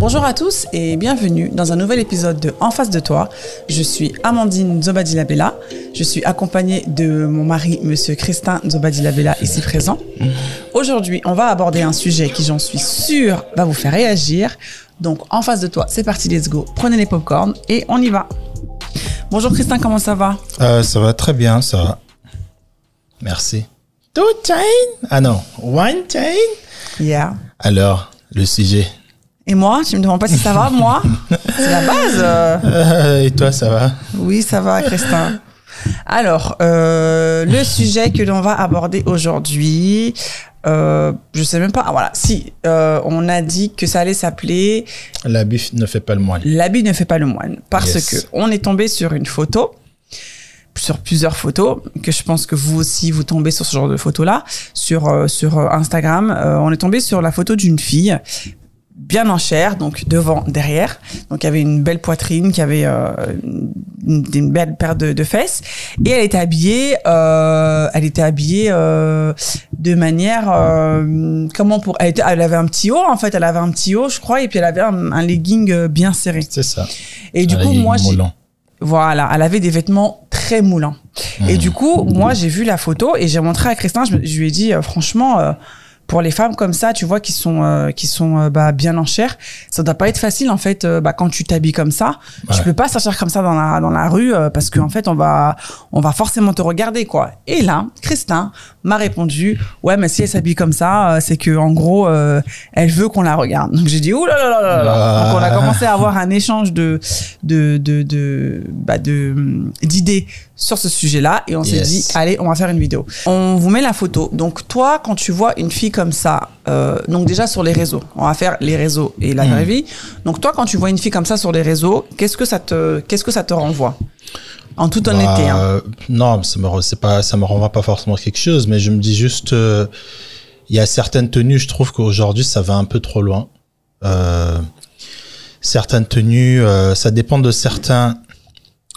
Bonjour à tous et bienvenue dans un nouvel épisode de En face de toi. Je suis Amandine Zobadilabella. Je suis accompagnée de mon mari, monsieur Christin Zobadilabella, ici présent. Aujourd'hui, on va aborder un sujet qui, j'en suis sûre, va vous faire réagir. Donc, en face de toi, c'est parti, let's go. Prenez les popcorn et on y va. Bonjour Christin, comment ça va? Euh, ça va très bien, ça va. Merci. Two chain? Ah non, one chain? Yeah. Alors, le sujet. Et moi, tu me demandes pas si ça va, moi C'est la base. euh. Et toi, ça va Oui, ça va, Christin. Alors, euh, le sujet que l'on va aborder aujourd'hui, euh, je sais même pas. Ah, voilà, si euh, on a dit que ça allait s'appeler L'habit ne fait pas le moine. "L'habit ne fait pas le moine", parce Yes. que on est tombé sur une photo, sur plusieurs photos, que je pense que vous aussi vous tombez sur ce genre de photos là, sur euh, sur Instagram. On est tombé sur la photo d'une fille bien en chair, donc devant, derrière. Donc il y avait une belle poitrine, qui avait euh, une, une belle paire de, de fesses, et elle était habillée, euh, elle était habillée euh, de manière, euh, comment pour, elle, était, elle avait un petit haut en fait, elle avait un petit haut, je crois, et puis elle avait un, un legging euh, bien serré. C'est ça. Et du coup, moi, voilà, elle avait des vêtements très moulants. Et du coup, moi, j'ai vu la photo et j'ai montré à Christin, je, je lui ai dit, euh, franchement, euh, pour les femmes comme ça, tu vois, qui sont euh, qui sont euh, bah, bien en chair, ça doit pas être facile en fait. euh, bah, quand tu t'habilles comme ça, tu Ouais. peux pas sortir comme ça dans la dans la rue euh, parce qu'en fait, on va on va forcément te regarder quoi. Et là, Christin m'a répondu, ouais, mais si elle s'habille comme ça, euh, c'est que en gros, euh, elle veut qu'on la regarde. Donc j'ai dit, ouh là là là là là. Donc on a commencé à avoir un échange de de de de bah de hum, d'idées sur ce sujet-là et on s'est dit allez on va faire une vidéo. On vous met la photo. Donc toi quand tu vois une fille comme ça, euh, donc déjà sur les réseaux, on va faire les réseaux et la Hmm. vraie vie. Donc toi quand tu vois une fille comme ça sur les réseaux, qu'est-ce que ça te qu'est-ce que ça te renvoie? En toute honnêteté. Bah, hein. euh, non, ça me, re- c'est pas, ça me renvoie pas forcément quelque chose, mais je me dis juste, euh, il y a certaines tenues, je trouve qu'aujourd'hui, ça va un peu trop loin. Euh, certaines tenues, ça dépend de certains,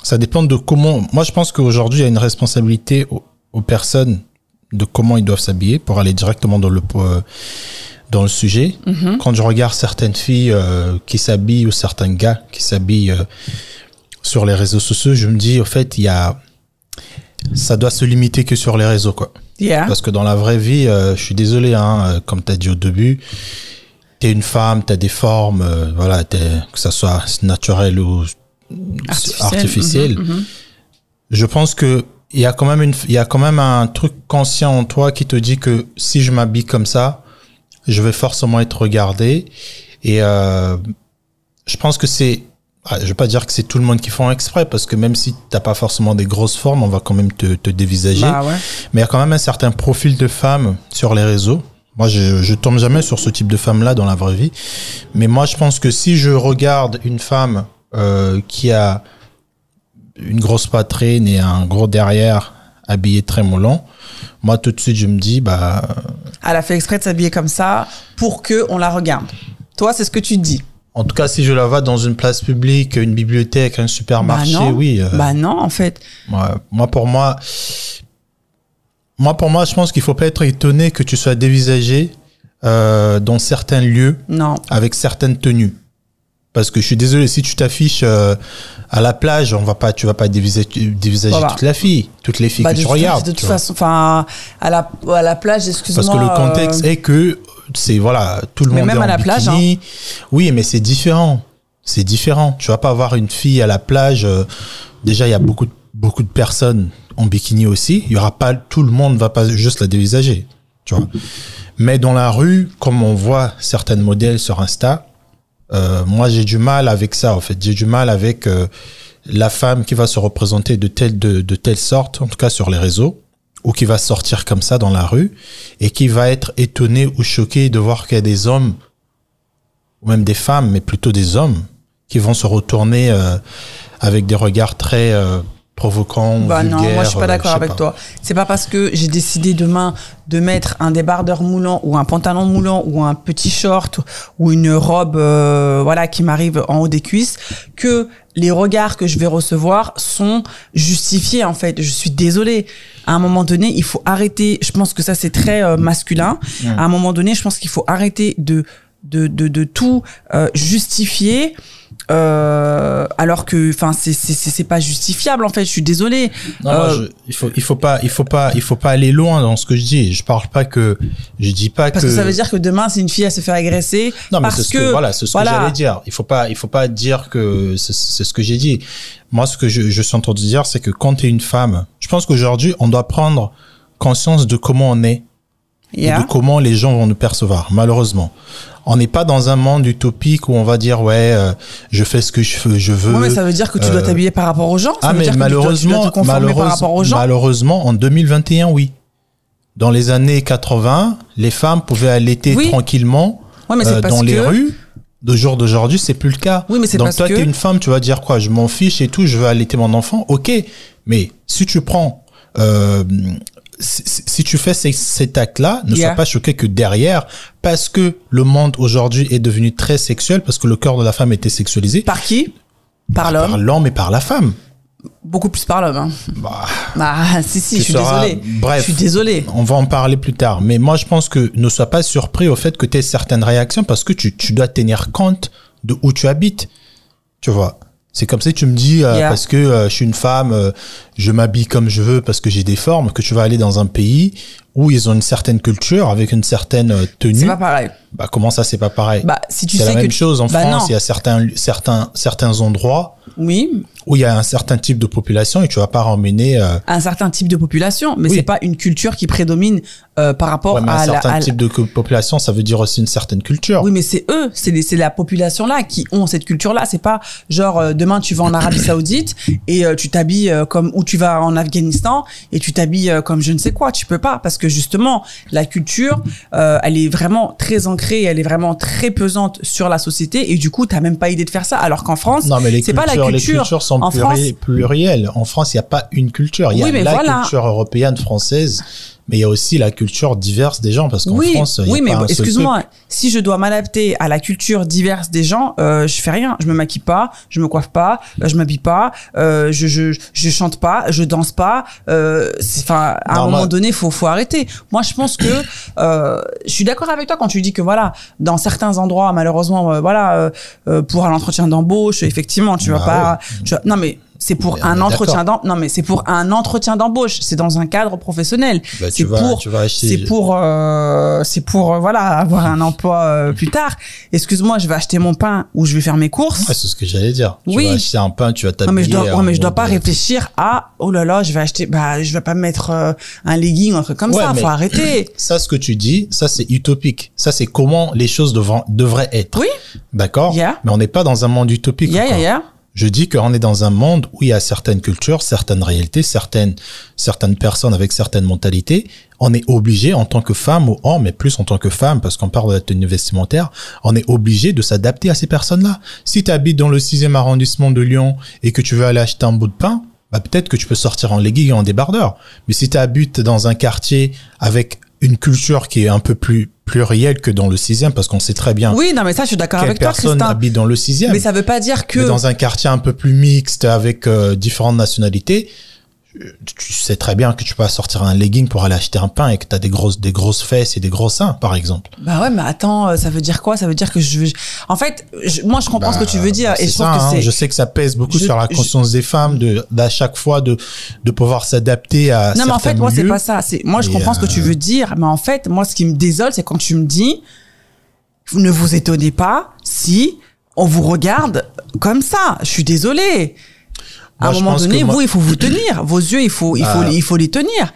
ça dépend de comment. Moi, je pense qu'aujourd'hui, il y a une responsabilité aux, aux personnes de comment ils doivent s'habiller pour aller directement dans le euh, dans le sujet. Mhm. Quand je regarde certaines filles euh, qui s'habillent ou certains gars qui s'habillent euh, sur les réseaux sociaux, je me dis au fait, il y a ça doit se limiter que sur les réseaux quoi. Yeah. Parce que dans la vraie vie, je suis désolé hein, comme tu as dit au début, tu es une femme, tu as des formes voilà, que ça soit naturel ou artificiel. Mhm, mhm. Je pense que il y a quand même une il y a quand même un truc conscient en toi qui te dit que si je m'habille comme ça, je vais forcément être regardé et euh, je pense que c'est ah, je vais pas dire que c'est tout le monde qui font exprès parce que même si t'as pas forcément des grosses formes, on va quand même te, te dévisager. Bah ouais. Mais il y a quand même un certain profil de femmes sur les réseaux. Moi, je, je tombe jamais sur ce type de femme-là dans la vraie vie. Mais moi, je pense que si je regarde une femme euh, qui a une grosse poitrine et un gros derrière, habillée très moulant, moi, tout de suite, je me dis, bah, Elle a fait exprès de s'habiller comme ça pour que on la regarde. Toi, c'est ce que tu dis. en tout cas, si je la vois dans une place publique, une bibliothèque, un supermarché, bah oui. euh, Bah non, en fait. moi, moi, pour moi, moi, pour moi, je pense qu'il faut pas être étonné que tu sois dévisagé euh, dans certains lieux Non. avec certaines tenues. Parce que je suis désolé, si tu t'affiches euh, à la plage, on va pas, tu vas pas dévisager, dévisager Voilà. toute la fille, toutes les filles Bah, que tu regardes. De toute façon, enfin, à la, à la plage, excuse-moi. Parce que le contexte euh, est que c'est voilà, tout le Mais monde même est en à la plage, hein. bikini. Oui, mais c'est différent. C'est différent. Tu vas pas avoir une fille à la plage. euh, déjà, il y a beaucoup de, beaucoup de personnes en bikini aussi. Il y aura pas tout le monde va pas juste la dévisager. Tu vois. Mais dans la rue, comme on voit certaines modèles sur Insta, euh, moi j'ai du mal avec ça. En fait, j'ai du mal avec euh, la femme qui va se représenter de telle de, de telle sorte, en tout cas sur les réseaux, ou qui va sortir comme ça dans la rue et qui va être étonné ou choqué de voir qu'il y a des hommes ou même des femmes, mais plutôt des hommes qui vont se retourner euh, avec des regards très provoquants, Bah non, moi je suis pas euh, d'accord avec pas. toi. C'est pas parce que j'ai décidé demain de mettre un débardeur moulant ou un pantalon moulant ou un petit short ou une robe euh, voilà qui m'arrive en haut des cuisses que les regards que je vais recevoir sont justifiés en fait. Je suis désolée. À un moment donné, il faut arrêter. Je pense que ça c'est très euh, masculin. À un moment donné, je pense qu'il faut arrêter de de, de, de tout euh, justifier. Euh, alors que enfin c'est c'est c'est c'est pas justifiable en fait je suis désolée Non, Euh, je- il faut, il faut pas, il faut pas, il faut pas aller loin dans ce que je dis. Je parle pas que, je dis pas parce que, ça veut dire que demain si une fille elle se fait agresser Non, mais c'est ce que, voilà, c'est ce voilà. que j'allais dire. Il faut pas, il faut pas dire que c'est c'est ce que j'ai dit. Moi, ce que je, je suis en train de dire, c'est que quand tu es une femme, je pense qu'aujourd'hui, on doit prendre conscience de comment on est et de comment les gens vont nous percevoir, malheureusement. On n'est pas dans un monde utopique où on va dire, ouais, euh, je fais ce que je veux. Je veux. Ouais, mais ça veut dire que tu dois euh, t'habiller par rapport aux gens. Ça ah, veut mais dire que tu dois- tu dois malheureusement, te conformer par malheureuse- rapport aux gens. malheureusement, en 2021, oui. Dans les années 80, les femmes pouvaient allaiter Oui. tranquillement Ouais, mais euh, dans les que- rues. De jour d'aujourd'hui, c'est plus le cas. Oui, mais c'est Donc parce toi, que- t'es une femme, tu vas dire quoi? Je m'en fiche et tout, je veux allaiter mon enfant. Ok, mais si tu prends, euh, si, tu fais ces- cet acte-là, ne Yeah. sois pas choqué que derrière, parce que le monde aujourd'hui est devenu très sexuel, parce que le corps de la femme était sexualisé Par qui? Par l'homme. par l'homme et par la femme. Beaucoup plus par l'homme. Hein. Bah, Ah, si, si, je suis seras- désolée. bref. Je suis désolée. On va en parler plus tard. Mais moi, je pense que ne sois pas surpris au fait que tu aies certaines réactions parce que tu, tu dois tenir compte de où tu habites. Tu vois. C'est comme si tu me dis, euh, Yeah. parce que euh, je suis une femme, euh, je m'habille comme je veux parce que j'ai des formes, que tu vas aller dans un pays où ils ont une certaine culture avec une certaine euh, C'est tenue. pas pareil. Bah, comment ça, c'est pas pareil? Bah, si tu C'est sais la même chose en Bah, France. non. Il y a certains, certains, certains endroits Oui, où il y a un certain type de population et tu vas pas ramener euh, un certain type de population, mais Oui. c'est pas une culture qui prédomine euh, par rapport ouais, mais à un la. certain à type de population, ça veut dire aussi une certaine culture. Oui, mais c'est eux, c'est c'est la population là qui ont cette culture là. C'est pas genre euh, demain tu vas en Arabie Saoudite et tu t'habilles comme ou tu vas en Afghanistan et tu t'habilles comme je ne sais quoi. Tu peux pas parce que justement la culture, euh, elle est vraiment très ancrée, elle est vraiment très pesante sur la société et du coup t'as même pas idée de faire ça. Alors qu'en France, Non, mais les c'est pas cultures, la les culture. cultures sont en pluri- France, plurielles. En France, il n'y a pas une culture. Il y a Oui, la voilà. culture européenne, française, mais il y a aussi la culture diverse des gens, parce qu'en oui, France, il y a oui, mais excuse-moi, si je dois m'adapter à la culture diverse des gens, euh, je fais rien. Je me maquille pas, je me coiffe pas, euh, je m'habille pas, euh, je, je je chante pas, je danse pas. Euh, Enfin, à un moment donné, faut faut arrêter. Moi, je pense que euh, je suis d'accord avec toi quand tu dis que voilà, dans certains endroits, malheureusement, voilà, pour un entretien d'embauche, effectivement, tu vas Bah pas. tu vas- non, mais c'est pour un entretien d'em- non mais c'est pour un entretien d'embauche c'est dans un cadre professionnel Bah, c'est tu vas- pour c'est pour euh, c'est pour euh, voilà avoir un emploi euh, plus tard excuse-moi je vais acheter mon pain ou je vais faire mes courses Ouais, c'est ce que j'allais dire. Oui. Tu vas acheter un pain, tu vas t'habiller. non mais je dois ouais, mais je dois pas euh, réfléchir à oh là là je vais acheter bah je vais pas me mettre un legging ou un truc comme Ouais, ça faut arrêter Ça, ce que tu dis, ça, c'est utopique. Ça, c'est comment les choses devra- devraient être. oui D'accord? Yeah. Mais on n'est pas dans un monde utopique. yeah yeah Je dis qu'on est dans un monde où il y a certaines cultures, certaines réalités, certaines, certaines personnes avec certaines mentalités. On est obligé, en tant que femme ou homme, mais plus en tant que femme, parce qu'on parle de la tenue vestimentaire, on est obligé de s'adapter à ces personnes-là. Si tu habites dans le sixième arrondissement de Lyon et que tu veux aller acheter un bout de pain, bah peut-être que tu peux sortir en legging et en débardeur. Mais si tu habites dans un quartier avec une culture qui est un peu plus plurielle que dans le sixième, parce qu'on sait très bien oui non mais ça je suis d'accord avec toi personne habite dans le sixième. Mais ça veut pas dire que mais dans un quartier un peu plus mixte avec euh, différentes nationalités, tu sais très bien que tu peux sortir un legging pour aller acheter un pain et que tu as des grosses des grosses fesses et des gros seins par exemple. Bah ouais, mais attends, euh, ça veut dire quoi? Ça veut dire que je veux. En fait, je- moi je comprends ce que tu veux dire et je trouve ça, que hein. je sais que ça pèse beaucoup Je- sur la je- conscience des femmes de d'à chaque fois de de pouvoir s'adapter à Non, mais en fait, moi, c'est pas ça. C'est moi, je comprends ce que tu euh, veux dire, mais en fait, moi, ce qui me désole, c'est quand tu me dis, ne vous étonnez pas si on vous regarde comme ça. Je suis désolée. À Moi, un moment donné, moi- vous, il faut vous tenir. Vos yeux, il faut, il faut, Ah. il faut les tenir.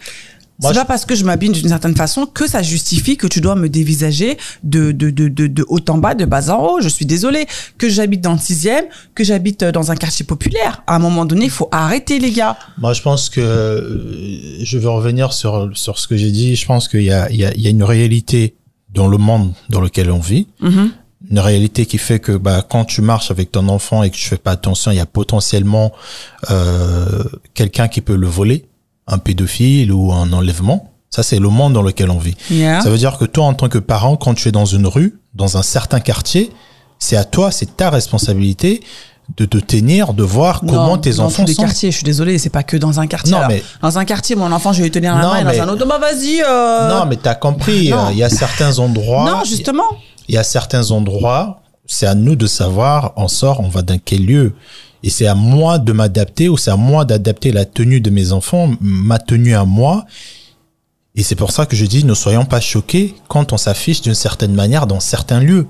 C'est je- pas parce que je m'habille d'une certaine façon que ça justifie que tu dois me dévisager de, de, de, de, de haut en bas, de bas en haut. Je suis désolée. Que j'habite dans le sixième, que j'habite euh, dans un quartier populaire. À un moment donné, il faut arrêter, les gars. Moi, je pense que euh, je veux revenir sur sur ce que j'ai dit. Je pense qu'il y a il y a il y a une réalité dans le monde dans lequel on vit. Mhm. Une réalité qui fait que bah, quand tu marches avec ton enfant et que tu fais pas attention, il y a potentiellement euh, quelqu'un qui peut le voler, un pédophile ou un enlèvement. Ça, c'est le monde dans lequel on vit. Yeah. Ça veut dire que toi, en tant que parent, quand tu es dans une rue, dans un certain quartier, c'est à toi, c'est ta responsabilité de te tenir, de voir comment tes dans enfants tous les sont. quartiers, je suis désolée, c'est pas que dans un quartier. Non, Alors, mais- Dans un quartier, mon enfant, je vais lui tenir la Non, main et mais- dans un autre, bah vas-y. euh... Non, mais t'as compris, euh, il y a certains endroits. Non, justement. Il y a certains endroits, c'est à nous de savoir, on sort, on va dans quel lieu. Et c'est à moi de m'adapter ou c'est à moi d'adapter la tenue de mes enfants, ma tenue à moi. Et c'est pour ça que je dis, ne soyons pas choqués quand on s'affiche d'une certaine manière dans certains lieux.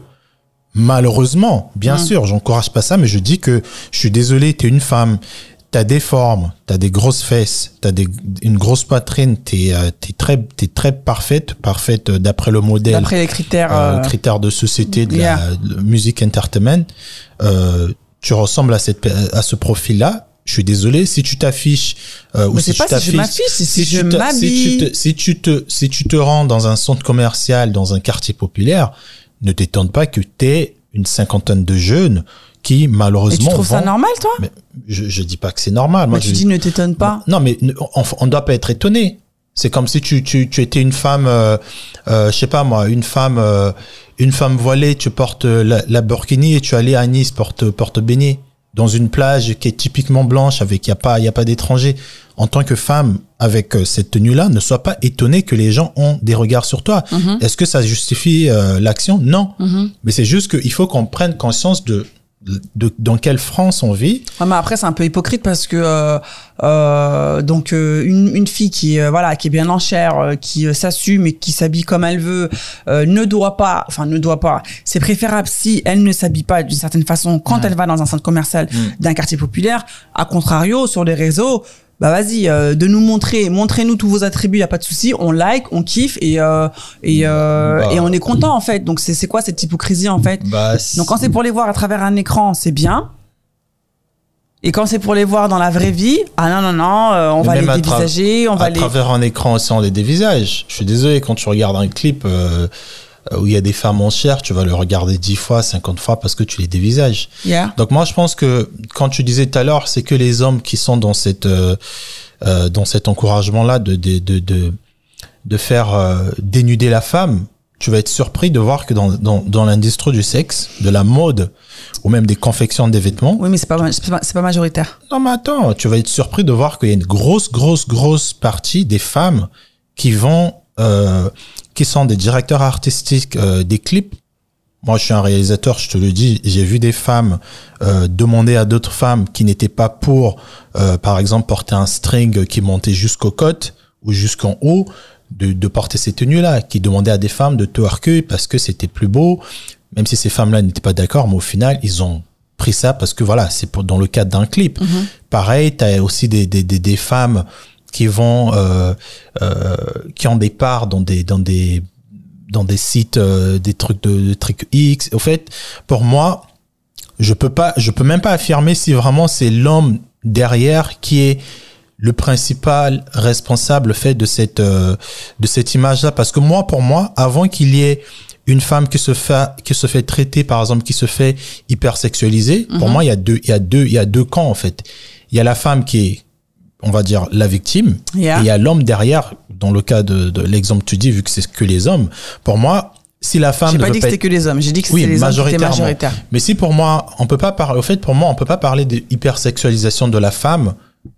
Malheureusement, bien Mm. sûr, j'encourage pas ça, mais je dis que je suis désolé, t'es une femme, t'as des formes, t'as des grosses fesses, t'as des, une grosse poitrine, t'es, euh, t'es très, t'es très parfaite, parfaite euh, d'après le modèle D'après les critères. euh, critères de société de yeah. la de musique entertainment, euh, tu ressembles à cette à ce profil-là. Je suis désolé si tu t'affiches euh, ou si tu si t'affiches si je tu te- si m'habille. tu te si tu te si tu te rends dans un centre commercial dans un quartier populaire, ne t'étonne pas que t'aies une cinquantaine de jeunes qui Et malheureusement tu trouves ça normal, toi Mais je je dis pas que c'est normal. Moi Mais tu je dis ne t'étonne pas. non, mais ne- on, on doit pas être étonné. C'est comme si tu, tu, tu étais une femme, euh, euh, je sais pas moi, une femme, euh, une femme voilée, tu portes la, la burkini et tu allais à Nice porte porte beignet dans une plage qui est typiquement blanche avec y a pas y a pas d'étrangers. En tant que femme avec euh, cette tenue-là, ne sois pas étonné que les gens ont des regards sur toi. Mhm. Est-ce que ça justifie euh, l'action? Non. Mhm. Mais c'est juste qu'il faut qu'on prenne conscience de, de dans quelle France on vit. Ouais, mais après c'est un peu hypocrite parce que euh, euh, donc euh, une, une fille qui euh, voilà qui est bien en chair, euh, qui euh, s'assume et qui s'habille comme elle veut, euh, ne doit pas, enfin ne doit pas. C'est préférable si elle ne s'habille pas d'une certaine façon quand elle va dans un centre commercial Mm. d'un quartier populaire. À contrario, sur les réseaux. Bah vas-y, euh, de nous montrer, montrez-nous tous vos attributs, y a pas de souci, on like, on kiffe et euh, et euh, Bah. et on est content en fait. Donc c'est c'est quoi cette hypocrisie en fait? Bah, donc quand c'est pour les voir à travers un écran, c'est bien. Et quand c'est pour les voir dans la vraie vie, ah non non non, euh, on Mais va les à dévisager, on va à les. travers un écran aussi on les dévisage. Je suis désolé quand tu regardes un clip euh, où il y a des femmes en chair, tu vas le regarder 10 fois, 50 fois parce que tu les dévisages. Yeah. Donc moi je pense que quand tu disais tout à l'heure, c'est que les hommes qui sont dans cette euh, euh, dans cet encouragement là de de de de, de faire euh, dénuder la femme. Tu vas être surpris de voir que dans, dans, dans l'industrie du sexe, de la mode ou même des confections des vêtements, Oui, mais c'est pas c'est pas, c'est pas majoritaire. non, mais attends, tu vas être surpris de voir qu'il y a une grosse, grosse, grosse partie des femmes qui vont, euh, qui sont des directeurs artistiques euh, des clips. Moi, je suis un réalisateur, je te le dis, j'ai vu des femmes euh, demander à d'autres femmes qui n'étaient pas pour, euh, par exemple, porter un string qui montait jusqu'aux côtes ou jusqu'en haut, de, de porter ces tenues-là, qui demandaient à des femmes de twerker parce que c'était plus beau, même si ces femmes-là n'étaient pas d'accord, mais au final, ils ont pris ça parce que voilà, c'est pour dans le cadre d'un clip. Pareil, tu as aussi des, des, des, des femmes qui vont euh, euh, qui ont des parts dans des dans des dans des sites euh, des trucs de, de trucs X. Au fait, pour moi, je peux pas je peux même pas affirmer si vraiment c'est l'homme derrière qui est le principal responsable fait de cette de cette image là parce que moi pour moi avant qu'il y ait une femme qui se fait qui se fait traiter par exemple qui se fait hypersexualiser pour moi il y a deux il y a deux il y a deux camps en fait. Il y a la femme qui est on va dire la victime Yeah. et il y a l'homme derrière dans le cas de, de l'exemple que tu dis vu que c'est que les hommes pour moi si la femme J'ai pas dit que c'était que les hommes, j'ai dit que oui, c'était les hommes qui étaient majoritairement. majoritaires. Mais si pour moi, on peut pas parler, au fait, pour moi, on peut pas parler de hypersexualisation de la femme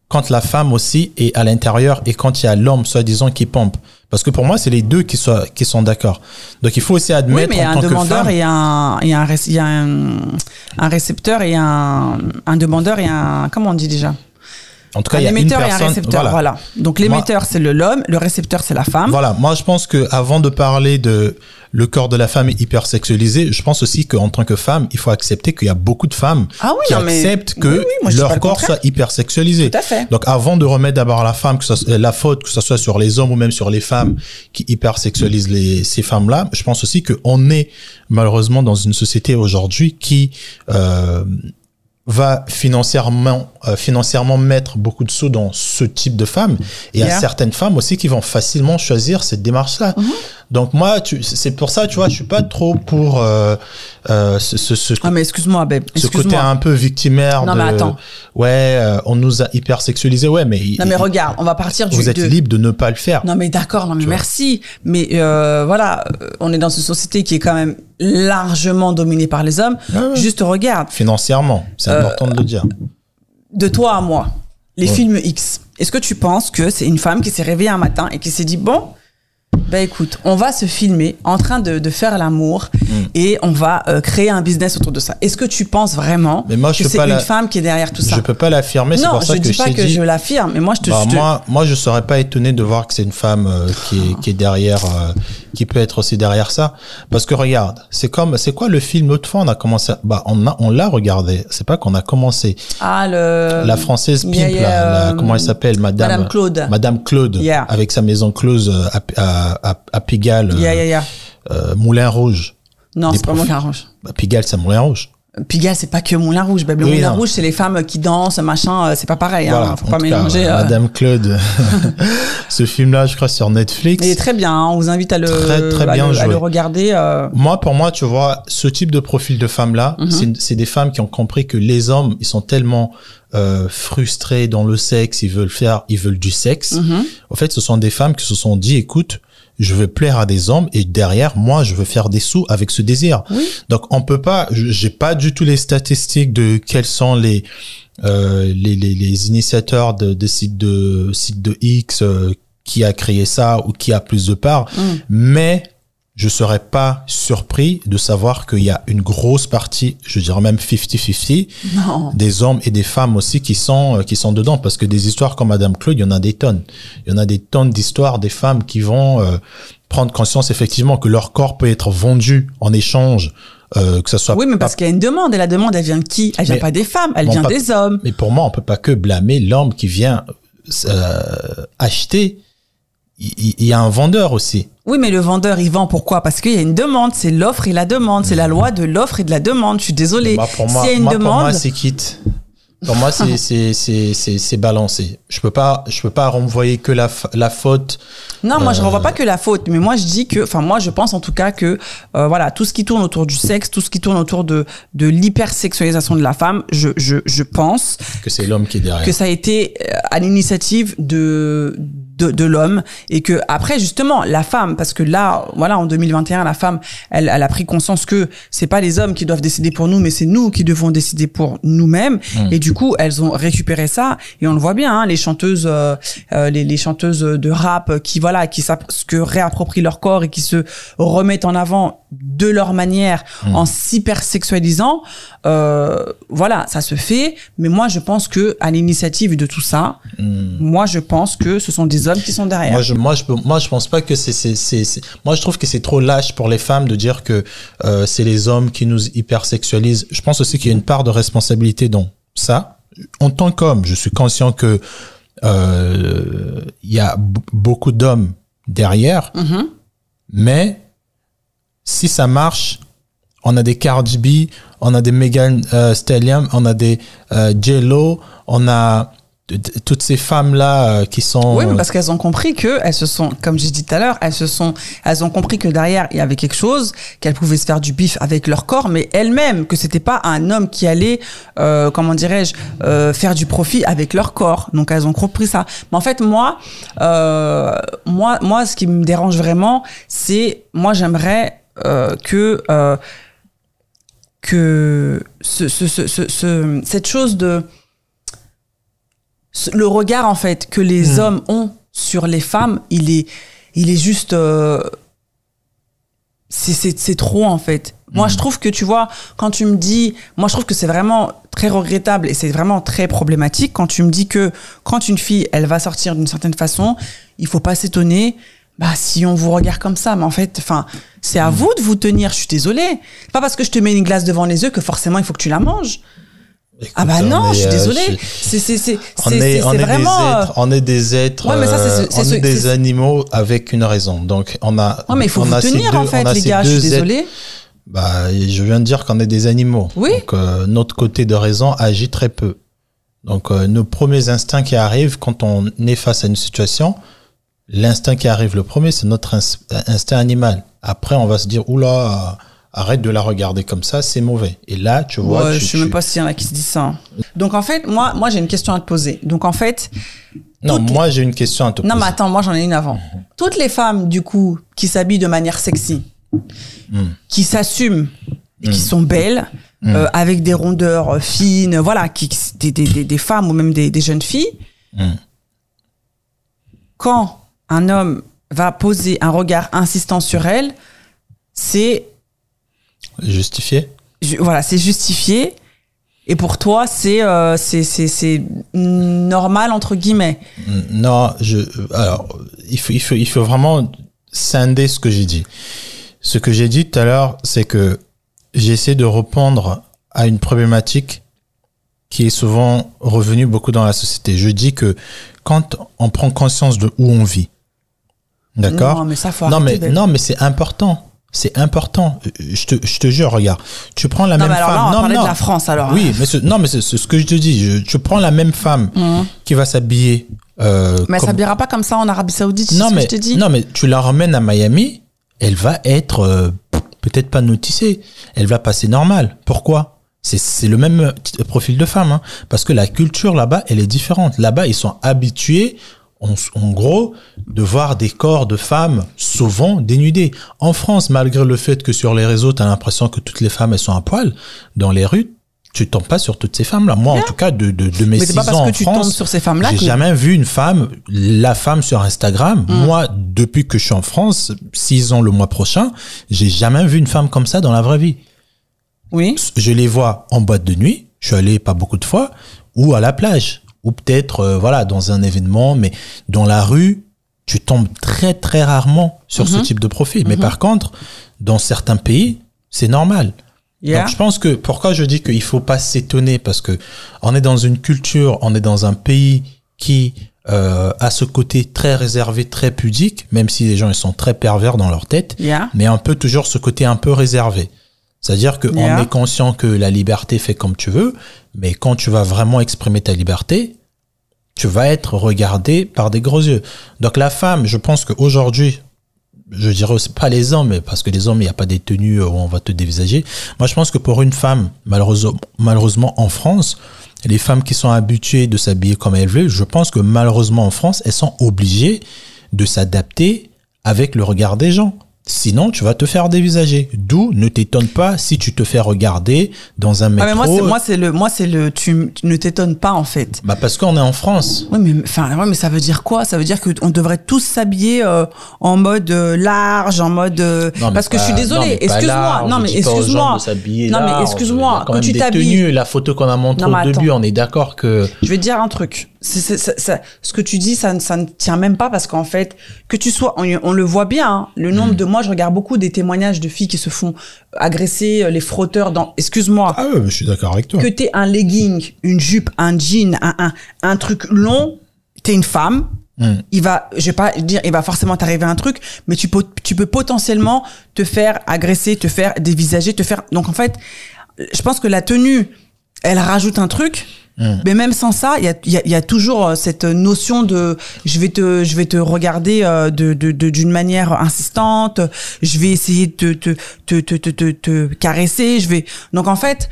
quand la femme aussi est à l'intérieur et quand il y a l'homme, soi-disant, qui pompe. Parce que pour moi, c'est les deux qui sont, qui sont d'accord. Donc, il faut aussi Oui, admettre mais il y a un demandeur et un, il y a un, ré- il y a un, un récepteur et un, un demandeur et un, comment on dit déjà? En tout cas, un il y a une émetteur et un récepteur, voilà. voilà. Donc l'émetteur c'est l'homme, le récepteur c'est la femme. Voilà, moi je pense que avant de parler de le corps de la femme est hypersexualisé, je pense aussi qu'en tant que femme, il faut accepter qu'il y a beaucoup de femmes Ah oui, qui non, mais- acceptent que oui, oui, moi, leur le corps contraire. soit hypersexualisé. Tout à fait. Donc avant de remettre d'abord la femme, que ça, soit- la faute, que ce soit sur les hommes ou même sur les femmes qui hypersexualisent les, ces femmes-là, je pense aussi qu'on est malheureusement dans une société aujourd'hui qui euh, va financièrement euh, financièrement mettre beaucoup de sous dans ce type de femmes et il y a certaines femmes aussi qui vont facilement choisir cette démarche là Mhm. donc moi tu, c'est pour ça tu vois je suis pas trop pour euh, euh, ce, ce, ce, Ah mais excuse-moi, babe. ce côté un peu victimaire Non, de mais attends. ouais euh, on nous a hypersexualisé ouais mais Non mais regarde, on va partir du. vous êtes de- libre de ne pas le faire Non mais d'accord, non mais Tu merci. Mais euh, voilà, on est dans une société qui est quand même largement dominée par les hommes. Ouais, ouais. Juste regarde, financièrement c'est important de le dire de toi à moi, les Ouais. films X. Est-ce que tu penses que c'est une femme qui s'est réveillée un matin et qui s'est dit bon, Bah écoute, on va se filmer en train de, de faire l'amour Mm. et on va euh, créer un business autour de ça. Est-ce que tu penses vraiment Mais moi, je que c'est pas une la- femme qui est derrière tout ça Je peux pas l'affirmer, c'est Non, pour ça je que dis je pas t'ai que dit. je l'affirme, mais moi je te. Bah, je te- moi, moi, je serais pas étonné de voir que c'est une femme euh, qui, est, qui est derrière, euh, qui peut être aussi derrière ça. Parce que regarde, c'est comme, c'est quoi le film L'autre fois, on a commencé, à- bah, on a, on l'a regardé. C'est pas qu'on a commencé. Ah le. La française pimp, yeah, là, la- euh, comment elle s'appelle, Madame. Madame Claude. Madame Claude. Yeah. Avec sa maison close à, à, à, à Pigalle, Yeah, yeah, yeah. euh, Moulin Rouge. Non, c'est pas. Moulin Rouge. Bah, Pigalle, c'est Moulin Rouge. Pigalle, c'est pas que Moulin Rouge. Bah, le Oui, Moulin non. Rouge, c'est les femmes qui dansent, machin. euh, C'est pas pareil. Hein, Voilà. faut En pas cas, mélanger. euh. Madame Claude. Ce film-là, je crois, sur Netflix. Il est très bien. hein, On vous invite à le, Très, très à bien le, à le regarder. euh. Moi, pour moi, tu vois, ce type de profil de femmes-là, Mhm. c'est- c'est des femmes qui ont compris que les hommes, ils sont tellement euh, frustrés dans le sexe, ils veulent faire, ils veulent du sexe. Mhm. En fait, ce sont des femmes qui se sont dit, écoute, je veux plaire à des hommes et derrière, moi, je veux faire des sous avec ce désir. Oui. Donc, on peut pas, je- j'ai pas du tout les statistiques de quels sont les euh, les, les, les initiateurs de, de sites de sites de X euh, qui a créé ça ou qui a plus de parts, Mm. mais je serais pas surpris de savoir qu'il y a une grosse partie, je dirais même 50-50, Non. des hommes et des femmes aussi qui sont euh, qui sont dedans parce que des histoires comme Madame Claude, il y en a des tonnes. Il y en a des tonnes d'histoires des femmes qui vont euh, prendre conscience effectivement que leur corps peut être vendu en échange euh, que ça soit Oui, mais parce qu'il y a une demande. Et la demande, elle vient de qui? Elle vient Mais- pas des femmes, elle vient pas- des hommes. mais pour moi, on peut pas que blâmer l'homme qui vient euh, acheter. Il y a un vendeur aussi. Oui, mais le vendeur, il vend pourquoi? Parce qu'il y a une demande. C'est l'offre et la demande. C'est la loi de l'offre et de la demande. Je suis désolée. Moi, pour moi, y a une moi, pour demande, moi, c'est quitte. Pour moi, c'est balancé. Je peux pas je peux pas renvoyer que la la faute. Non, moi je Euh, renvoie pas que la faute, mais moi je dis que, enfin moi je pense en tout cas que euh, voilà tout ce qui tourne autour du sexe, tout ce qui tourne autour de de l'hypersexualisation de la femme, je je je pense que c'est l'homme qui est derrière. que ça a été euh, à l'initiative de de, de l'homme et que après justement la femme parce que là voilà en 2021 la femme elle, elle a pris conscience que c'est pas les hommes qui doivent décider pour nous mais c'est nous qui devons décider pour nous-mêmes Mm. et du coup elles ont récupéré ça et on le voit bien hein, les chanteuses euh, euh, les, les chanteuses de rap qui voilà qui que réapproprient leur corps et qui se remettent en avant de leur manière Mm. en s'hypersexualisant euh, voilà ça se fait mais moi je pense que à l'initiative de tout ça Hmm. moi je pense que ce sont des hommes qui sont derrière Moi je moi je moi je pense pas que c'est c'est c'est moi je trouve que c'est trop lâche pour les femmes de dire que euh, c'est les hommes qui nous hypersexualisent. Je pense aussi qu'il y a une part de responsabilité dans ça. En tant qu'homme, je suis conscient que euh, il y a beaucoup d'hommes derrière, Mhm. mais si ça marche, on a des Cardi B, on a des Megan euh, Stallion, on a des euh, J-Lo, on a toutes ces femmes là qui sont Oui, parce qu'elles ont compris que elles se sont, comme j'ai dit tout à l'heure, elles se sont, elles ont compris que derrière il y avait quelque chose, qu'elles pouvaient se faire du bif avec leur corps, mais elles-mêmes que c'était pas un homme qui allait, euh, comment dirais-je, euh, faire du profit avec leur corps. Donc elles ont compris ça. Mais en fait, moi, euh, moi, moi, ce qui me dérange vraiment, c'est, moi, j'aimerais euh, que euh, que ce, ce, ce, ce, ce- cette chose de le regard en fait que les Hmm. hommes ont sur les femmes, il est, il est juste, euh, c'est, trop en fait. Moi, Hmm. je trouve que tu vois, quand tu me dis, moi, je trouve que c'est vraiment très regrettable et c'est vraiment très problématique quand tu me dis que quand une fille, elle va sortir d'une certaine façon, il faut pas s'étonner. Bah, si on vous regarde comme ça, mais en fait, enfin, c'est à vous de vous tenir. Je suis désolée. C'est pas parce que je te mets une glace devant les yeux que forcément il faut que tu la manges. Ah bah non, on je suis euh, désolée. C'est c'est vraiment. des êtres, on est des êtres, Ouais, mais ça, c'est- euh, on ce- est des animaux avec une raison. Donc, on a. Ouais, mais il faut on vous a ces tenir deux- en fait, les gars. Je suis êtres- désolée. Bah, je viens de dire qu'on est des animaux. Oui. Donc, euh, notre côté de raison agit très peu. Donc, euh, nos premiers instincts qui arrivent quand on est face à une situation, l'instinct qui arrive le premier, c'est notre ins- instinct animal. Après, on va se dire, oula, arrête de la regarder comme ça, c'est mauvais. Et là, tu vois, Ouais, tu- je sais tu- même pas s'il y en a qui se disent ça. hein. Donc en fait, moi, moi j'ai une question à te poser. Donc en fait, Non, les- moi, j'ai une question à te non poser. mais attends, moi j'en ai une avant. Toutes les femmes du coup qui s'habillent de manière sexy, Hmm. qui s'assument, qui sont belles, euh, avec des rondeurs euh, fines, voilà, qui, des, des, des, des femmes ou même des, jeunes filles. Quand un homme va poser un regard insistant sur elle, c'est Justifié ju- voilà, c'est justifié. Et pour toi, c'est euh, c'est normal entre guillemets. Non, je, alors, il faut, il faut, il faut vraiment scinder ce que j'ai dit. Ce que j'ai dit tout à l'heure, c'est que j'essaie de répondre à une problématique qui est souvent revenue beaucoup dans la société. Je dis que quand on prend conscience de où on vit, d'accord Non, mais ça faut non, mais, d'être- non, mais c'est important. C'est important. Je te, je te jure, regarde. Tu prends la Non, même mais alors femme. là, on va non, non. de la France alors. Oui, mais ce- non, mais c'est ce que je te dis. Je, tu prends la même femme qui va s'habiller. Euh, Mais elle comme- s'habillera pas comme ça en Arabie Saoudite, non ce mais que je te dis. non mais tu la ramènes à Miami, elle va être euh, peut-être pas noticée, elle va passer normale. Pourquoi? C'est c'est le même t- profil de femme hein, parce que la culture là-bas elle est différente. Là-bas ils sont habitués en, en gros de voir des corps de femmes souvent dénudés. En France malgré le fait que sur les réseaux tu as l'impression que toutes les femmes elles sont à poil dans les rues, tu tombes pas sur toutes ces femmes là. Moi en tout cas de de, de mes Mais six pas parce ans que en tu France, tombes sur ces femmes-là j'ai que- jamais vu une femme, la femme sur Instagram. Mm. Moi, depuis que je suis en France, six ans le mois prochain, j'ai jamais vu une femme comme ça dans la vraie vie. Oui. Je les vois en boîte de nuit. Je suis allé pas beaucoup de fois, ou à la plage, ou peut-être euh, voilà dans un événement, mais dans la rue, tu tombes très très rarement sur ce type de profil. Mais par contre, dans certains pays, c'est normal. Yeah. Donc je pense que pourquoi je dis qu'il faut pas s'étonner? Parce que on est dans une culture, on est dans un pays qui euh, a ce côté très réservé, très pudique, même si les gens ils sont très pervers dans leur tête, Yeah. mais un peu toujours ce côté un peu réservé. C'est-à-dire qu'on Yeah. est conscient que la liberté fait comme tu veux, mais quand tu vas vraiment exprimer ta liberté, tu vas être regardé par des gros yeux. Donc la femme, je pense qu'aujourd'hui, je dirais aussi pas les hommes, mais parce que les hommes, il n'y a pas des tenues où on va te dévisager. Moi, je pense que pour une femme, malheureusement, malheureusement en France, les femmes qui sont habituées de s'habiller comme elles veulent, je pense que malheureusement en France, elles sont obligées de s'adapter avec le regard des gens. Sinon, tu vas te faire dévisager. D'où ne t'étonne pas si tu te fais regarder dans un métro. Ah, mais moi, c'est, moi, c'est le, moi, c'est le, tu, tu ne t'étonnes pas, en fait. Bah parce qu'on est en France. Oui, mais, enfin, ouais, mais ça veut dire quoi? Ça veut dire qu'on devrait tous s'habiller euh, en mode euh, large, en mode. euh, Non, mais parce que je suis désolée. Excuse-moi. Non, mais excuse-moi. Non, mais excuse-moi. Quand Quand tu t'habilles. la photo qu'on a montrée au début, on est d'accord que. Je vais te dire un truc. Ça- ce que tu dis, ça, ne- ça ne tient même pas parce qu'en fait, que tu sois, on, on le voit bien, hein, le nombre de, moi, je regarde beaucoup des témoignages de filles qui se font agresser, euh, les frotteurs dans, excuse-moi, Ah ouais, je suis d'accord avec toi. que t'aies un legging, une jupe, un jean, un, un, un truc long, t'es une femme, Mm. il va, je vais pas dire, il va forcément t'arriver un truc, mais tu peux, tu peux potentiellement te faire agresser, te faire dévisager, te faire. Donc en fait, je pense que la tenue, elle rajoute un truc. Mais même sans ça, il y a, y, a, y a toujours euh, cette notion de je vais te je vais te regarder euh, de de- de- d'une manière insistante, je vais essayer de te te te te, te, te caresser, je vais donc en fait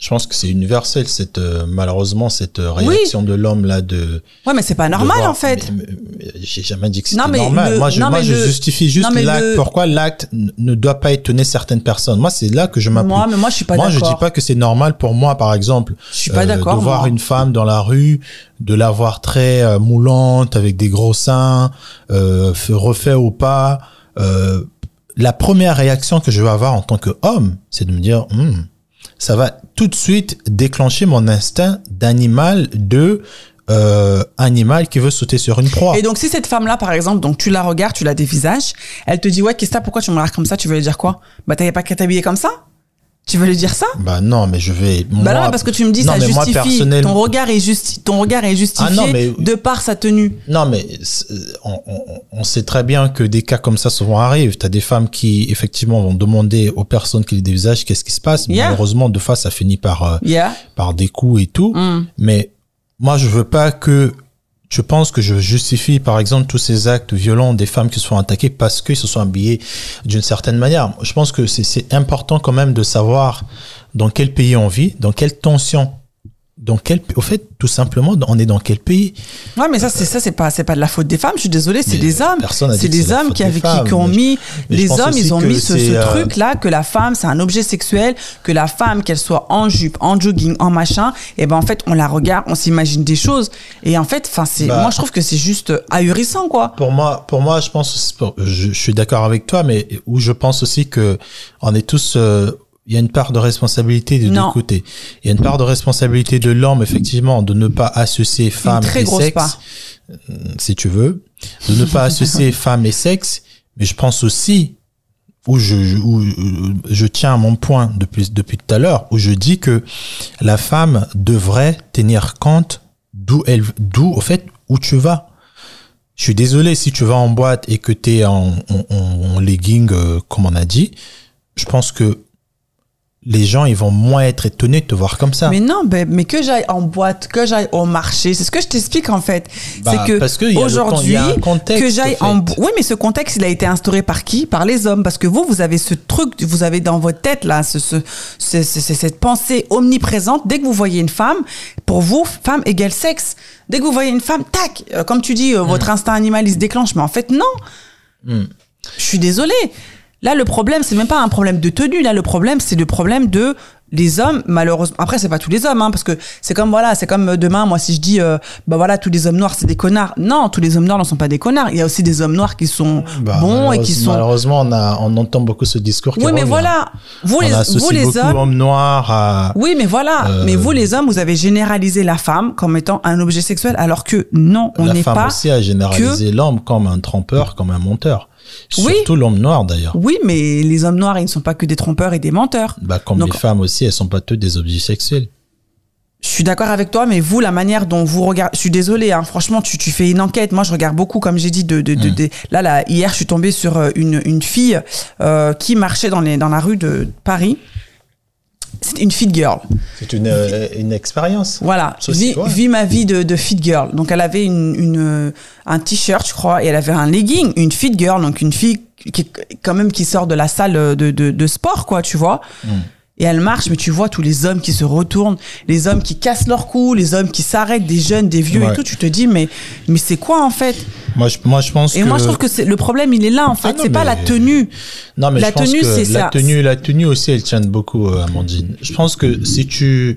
Je pense que c'est universel, cette, euh, malheureusement, cette euh, réaction de l'homme là de. ouais mais c'est pas normal voir- en fait. J'ai jamais dit que c'était normal. le- moi, je, non, moi, je le- justifie juste l'acte. le- Pourquoi l'acte ne doit pas étonner certaines personnes? Moi, c'est là que je m'appuie. Moi mais moi je suis pas moi, je d'accord. dis pas que c'est normal pour moi, par exemple, Je suis pas euh, d'accord, de voir moi. une femme dans la rue, de la voir très euh, moulante, avec des gros seins, fait- refait au pas. La première réaction que je vais avoir en tant qu'homme, c'est de me dire, Hmm, ça va tout de suite déclencher mon instinct d'animal de euh, animal qui veut sauter sur une proie. Et donc si cette femme là par exemple, donc tu la regardes, tu la dévisages, elle te dit ouais qu'est-ce que pourquoi tu me regardes comme ça, tu veux dire quoi? Bah t'avais pas qu'à t'habiller comme ça? Tu veux lui dire ça Bah non, mais je vais. Bah non, parce que tu me dis Non, ça mais moi, justifie. personnellement- Ton regard est justi ton regard est justifié Ah non, mais- de par sa tenue. Non, mais on, on- on sait très bien que des cas comme ça souvent arrivent. T'as des femmes qui, effectivement, vont demander aux personnes qui les dévisagent qu'est-ce qui se passe. Yeah. Malheureusement, deux fois, ça finit par, euh, Yeah. par des coups et tout. Mm. Mais moi, je veux pas que je pense que je justifie, par exemple, tous ces actes violents des femmes qui se sont attaquées parce qu'ils se sont habillés d'une certaine manière. Je pense que c'est important quand même de savoir dans quel pays on vit, dans quelle tension dans quel, au fait, tout simplement, on est dans quel pays? Ouais, mais ça, c'est ça, c'est pas, c'est pas de la faute des femmes. Je suis désolée, c'est des hommes. C'est des hommes qui, ont mis, les hommes, ils ont mis ce, euh, truc-là que la femme, c'est un objet sexuel, que la femme, qu'elle soit en jupe, en jogging, en machin, et ben, en fait, on la regarde, on s'imagine des choses. Et en fait, enfin, c'est, Bah. moi, je trouve que c'est juste ahurissant, quoi. Pour moi, pour moi, je pense, je, je suis d'accord avec toi, mais où je pense aussi que on est tous, euh, il y a une part de responsabilité de Non. deux côtés. Il y a une part de responsabilité de l'homme, effectivement, de ne pas associer femme et sexe, part. euh, si tu veux, de ne pas associer femme et sexe. Mais je pense aussi où je, où euh, je tiens à mon point depuis, depuis tout à l'heure, où je dis que la femme devrait tenir compte d'où elle, d'où, au fait, où tu vas. Je suis désolé si tu vas en boîte et que tu es en, en, en- en legging, euh, comme on a dit. Je pense que les gens, ils vont moins être étonnés de te voir comme ça. Mais non, ben, mais que j'aille en boîte, que j'aille au marché, c'est ce que je t'explique en fait. Bah, c'est que parce il aujourd'hui, que j'aille en. fait. Oui, mais ce contexte, il a été instauré par qui? Par les hommes, parce que vous, vous avez ce truc, vous avez dans votre tête là, ce, ce, ce- ce- ce- cette pensée omniprésente. Dès que vous voyez une femme, pour vous, femme égale sexe. Dès que vous voyez une femme, tac, euh, comme tu dis, euh, votre instinct animal il se déclenche. Mais en fait, non. Hmm. Je suis désolée. Là, le problème, c'est même pas un problème de tenue. Là, le problème, c'est le problème de les hommes, malheureusement. Après, c'est pas tous les hommes, hein, parce que c'est comme voilà, c'est comme euh, demain, moi, si je dis, euh, bah voilà, tous les hommes noirs, c'est des connards. Non, tous les hommes noirs ne sont pas des connards. Il y a aussi des hommes noirs qui sont Bah, bons et qui sont. Malheureusement, on, a, on entend beaucoup ce discours qui Oui, mais revient. voilà. Vous On les, associe vous les beaucoup hommes. homme noir à... Oui, mais voilà. Euh, Mais vous, les hommes, vous avez généralisé la femme comme étant un objet sexuel, alors que non, on la n'est femme pas. aussi a généralisé l'homme comme un trompeur, comme un menteur. Oui. Surtout l'homme noir d'ailleurs. Oui, mais les hommes noirs, ils ne sont pas que des trompeurs et des menteurs. Bah, comme Donc- les femmes aussi, elles sont pas toutes des objets sexuels. Je suis d'accord avec toi, mais vous, la manière dont vous regardez, je suis désolée, hein, franchement, tu, tu fais une enquête. Moi, je regarde beaucoup, comme j'ai dit, de, de, de, Mm. de- là, là, hier, je suis tombée sur euh, une, une fille euh, qui marchait dans, les, dans la rue de Paris. C'était une fit girl. C'est une, euh, une expérience. Voilà, vis, vis ma vie de, de fit girl. Donc, elle avait une, une, euh, un t-shirt, je crois, et elle avait un legging, une fit girl, donc une fille qui, quand même, qui sort de la salle de, de, de sport, quoi, tu vois. Mm. Et elle marche, mais tu vois tous les hommes qui se retournent, les hommes qui cassent leur cou, les hommes qui s'arrêtent, des jeunes, des vieux Ouais. et tout. Tu te dis, mais, mais c'est quoi en fait? Moi, je, moi, je pense Et que... moi, je trouve que c'est le problème, il est là en fait. Ah c'est pas mais- la tenue. Non, mais La je pense tenue, que c'est la ça. tenue, la tenue aussi, elle tient beaucoup, euh, Amandine. Je pense que si tu,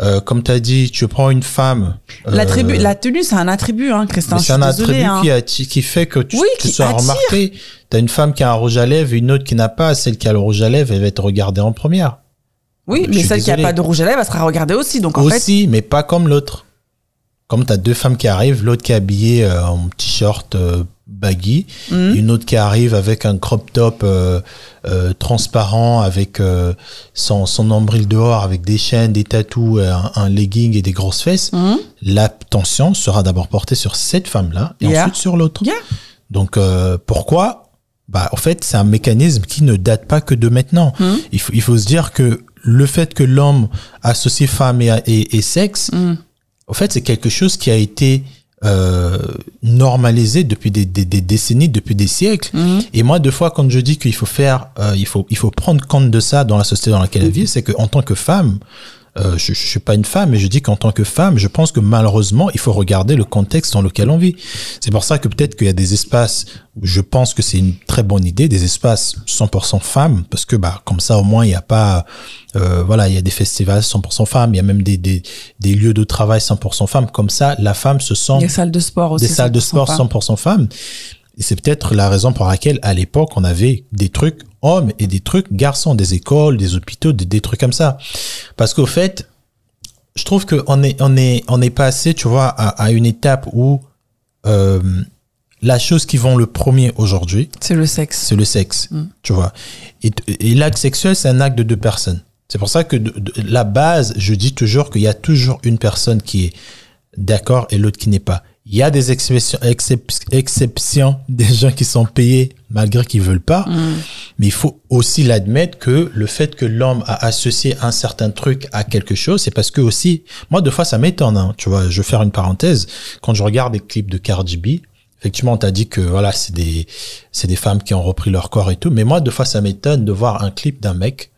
euh, comme tu as dit, tu prends une femme. euh, L'attribut, la tenue, c'est un attribut, hein, Christin. c'est un désolée, attribut hein. qui, fait que tu, Oui, tu qui sois attire. remarqué. T'as une femme qui a un rouge à lèvres, une autre qui n'a pas. Celle qui a le rouge à lèvres, elle va être regardée en première. Oui, Je mais celle qui a désolé. pas de rouge à lèvres, elle sera regardée aussi. Donc en fait, aussi, mais pas comme l'autre. Comme t'as deux femmes qui arrivent, l'autre qui est habillée euh, en t-shirt baggy, Mhm. une autre qui arrive avec un crop top euh, euh, transparent, avec euh, son, son nombril dehors, avec des chaînes, des tatous, euh, un, un legging et des grosses fesses, Mhm. l'attention sera d'abord portée sur cette femme-là et Yeah. ensuite sur l'autre. Yeah. Donc euh, pourquoi? Bah, en fait, c'est un mécanisme qui ne date pas que de maintenant. Mhm. Il, faut, il faut se dire que le fait que l'homme associe femme et, et, et sexe, en fait, c'est quelque chose qui a été euh, normalisé depuis des, des, des décennies, depuis des siècles. Mhm. Et moi, deux fois, quand je dis qu'il faut faire, euh, il faut, il faut prendre compte de ça dans la société dans laquelle elle vit, c'est qu'en tant que femme, euh, je, je suis pas une femme, mais je dis qu'en tant que femme, je pense que malheureusement, il faut regarder le contexte dans lequel on vit. C'est pour ça que peut-être qu'il y a des espaces où je pense que c'est une très bonne idée, des espaces 100% femmes, parce que bah comme ça au moins il n'y a pas, euh, voilà, il y a des festivals 100% femmes, il y a même des, des, des lieux de travail 100% femmes. Comme ça, la femme se sent des salles de sport aussi. des salles de 100% sport femmes. 100% femmes. Et c'est peut-être la raison pour laquelle, à l'époque, on avait des trucs hommes et des trucs garçons, des écoles, des hôpitaux, des, des trucs comme ça. Parce qu'au fait, je trouve qu'on est, on est, on est passé, tu vois, à, à une étape où euh, la chose qui vend le premier aujourd'hui, C'est le sexe. c'est le sexe, Mm. tu vois. Et, et l'acte sexuel, c'est un acte de deux personnes. C'est pour ça que de- de- la base, je dis toujours qu'il y a toujours une personne qui est d'accord et l'autre qui n'est pas. Il y a des exceptions, excep- exceptions des gens qui sont payés malgré qu'ils veulent pas. Mm. Mais il faut aussi l'admettre que le fait que l'homme a associé un certain truc à quelque chose, c'est parce que aussi, moi, deux fois, ça m'étonne, hein, tu vois, je vais faire une parenthèse. Quand je regarde des clips de Cardi B, effectivement, on t'a dit que, voilà, c'est des, c'est des femmes qui ont repris leur corps et tout. Mais moi, deux fois, ça m'étonne de voir un clip d'un mec,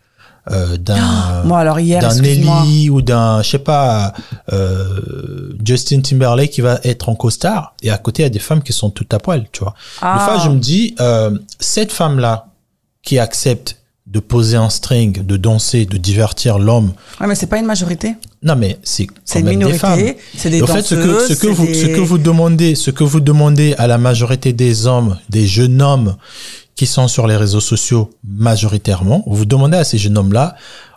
euh, d'un Moi, alors hier, d'un. Nelly ou d'un je sais pas euh, Justin Timberlake qui va être en costard et à côté il y a des femmes qui sont toutes à poil tu vois Ah. des fois je me dis euh, cette femme là qui accepte de poser un string de danser de divertir l'homme Ouais, mais c'est pas une majorité. non mais c'est C'est une même des femmes minorité. C'est des au fait, ce que, ce vous, des- ce que vous demandez, ce que vous demandez à la majorité des hommes, des jeunes hommes qui sont sur les réseaux sociaux majoritairement, vous demandez à ces jeunes hommes-là,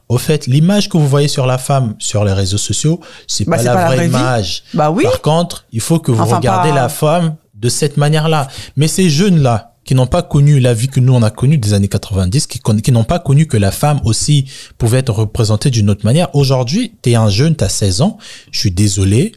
au fait, l'image que vous voyez sur la femme sur les réseaux sociaux, c'est Bah, pas la pas la vraie image. Bah oui. Par contre, il faut que vous Enfin, regardez pas- la femme de cette manière-là. Mais ces jeunes-là, qui n'ont pas connu la vie que nous on a connue des années 90, qui, n'ont pas connu que la femme aussi pouvait être représentée d'une autre manière. Aujourd'hui, tu es un jeune, tu as 16 ans, je suis désolé,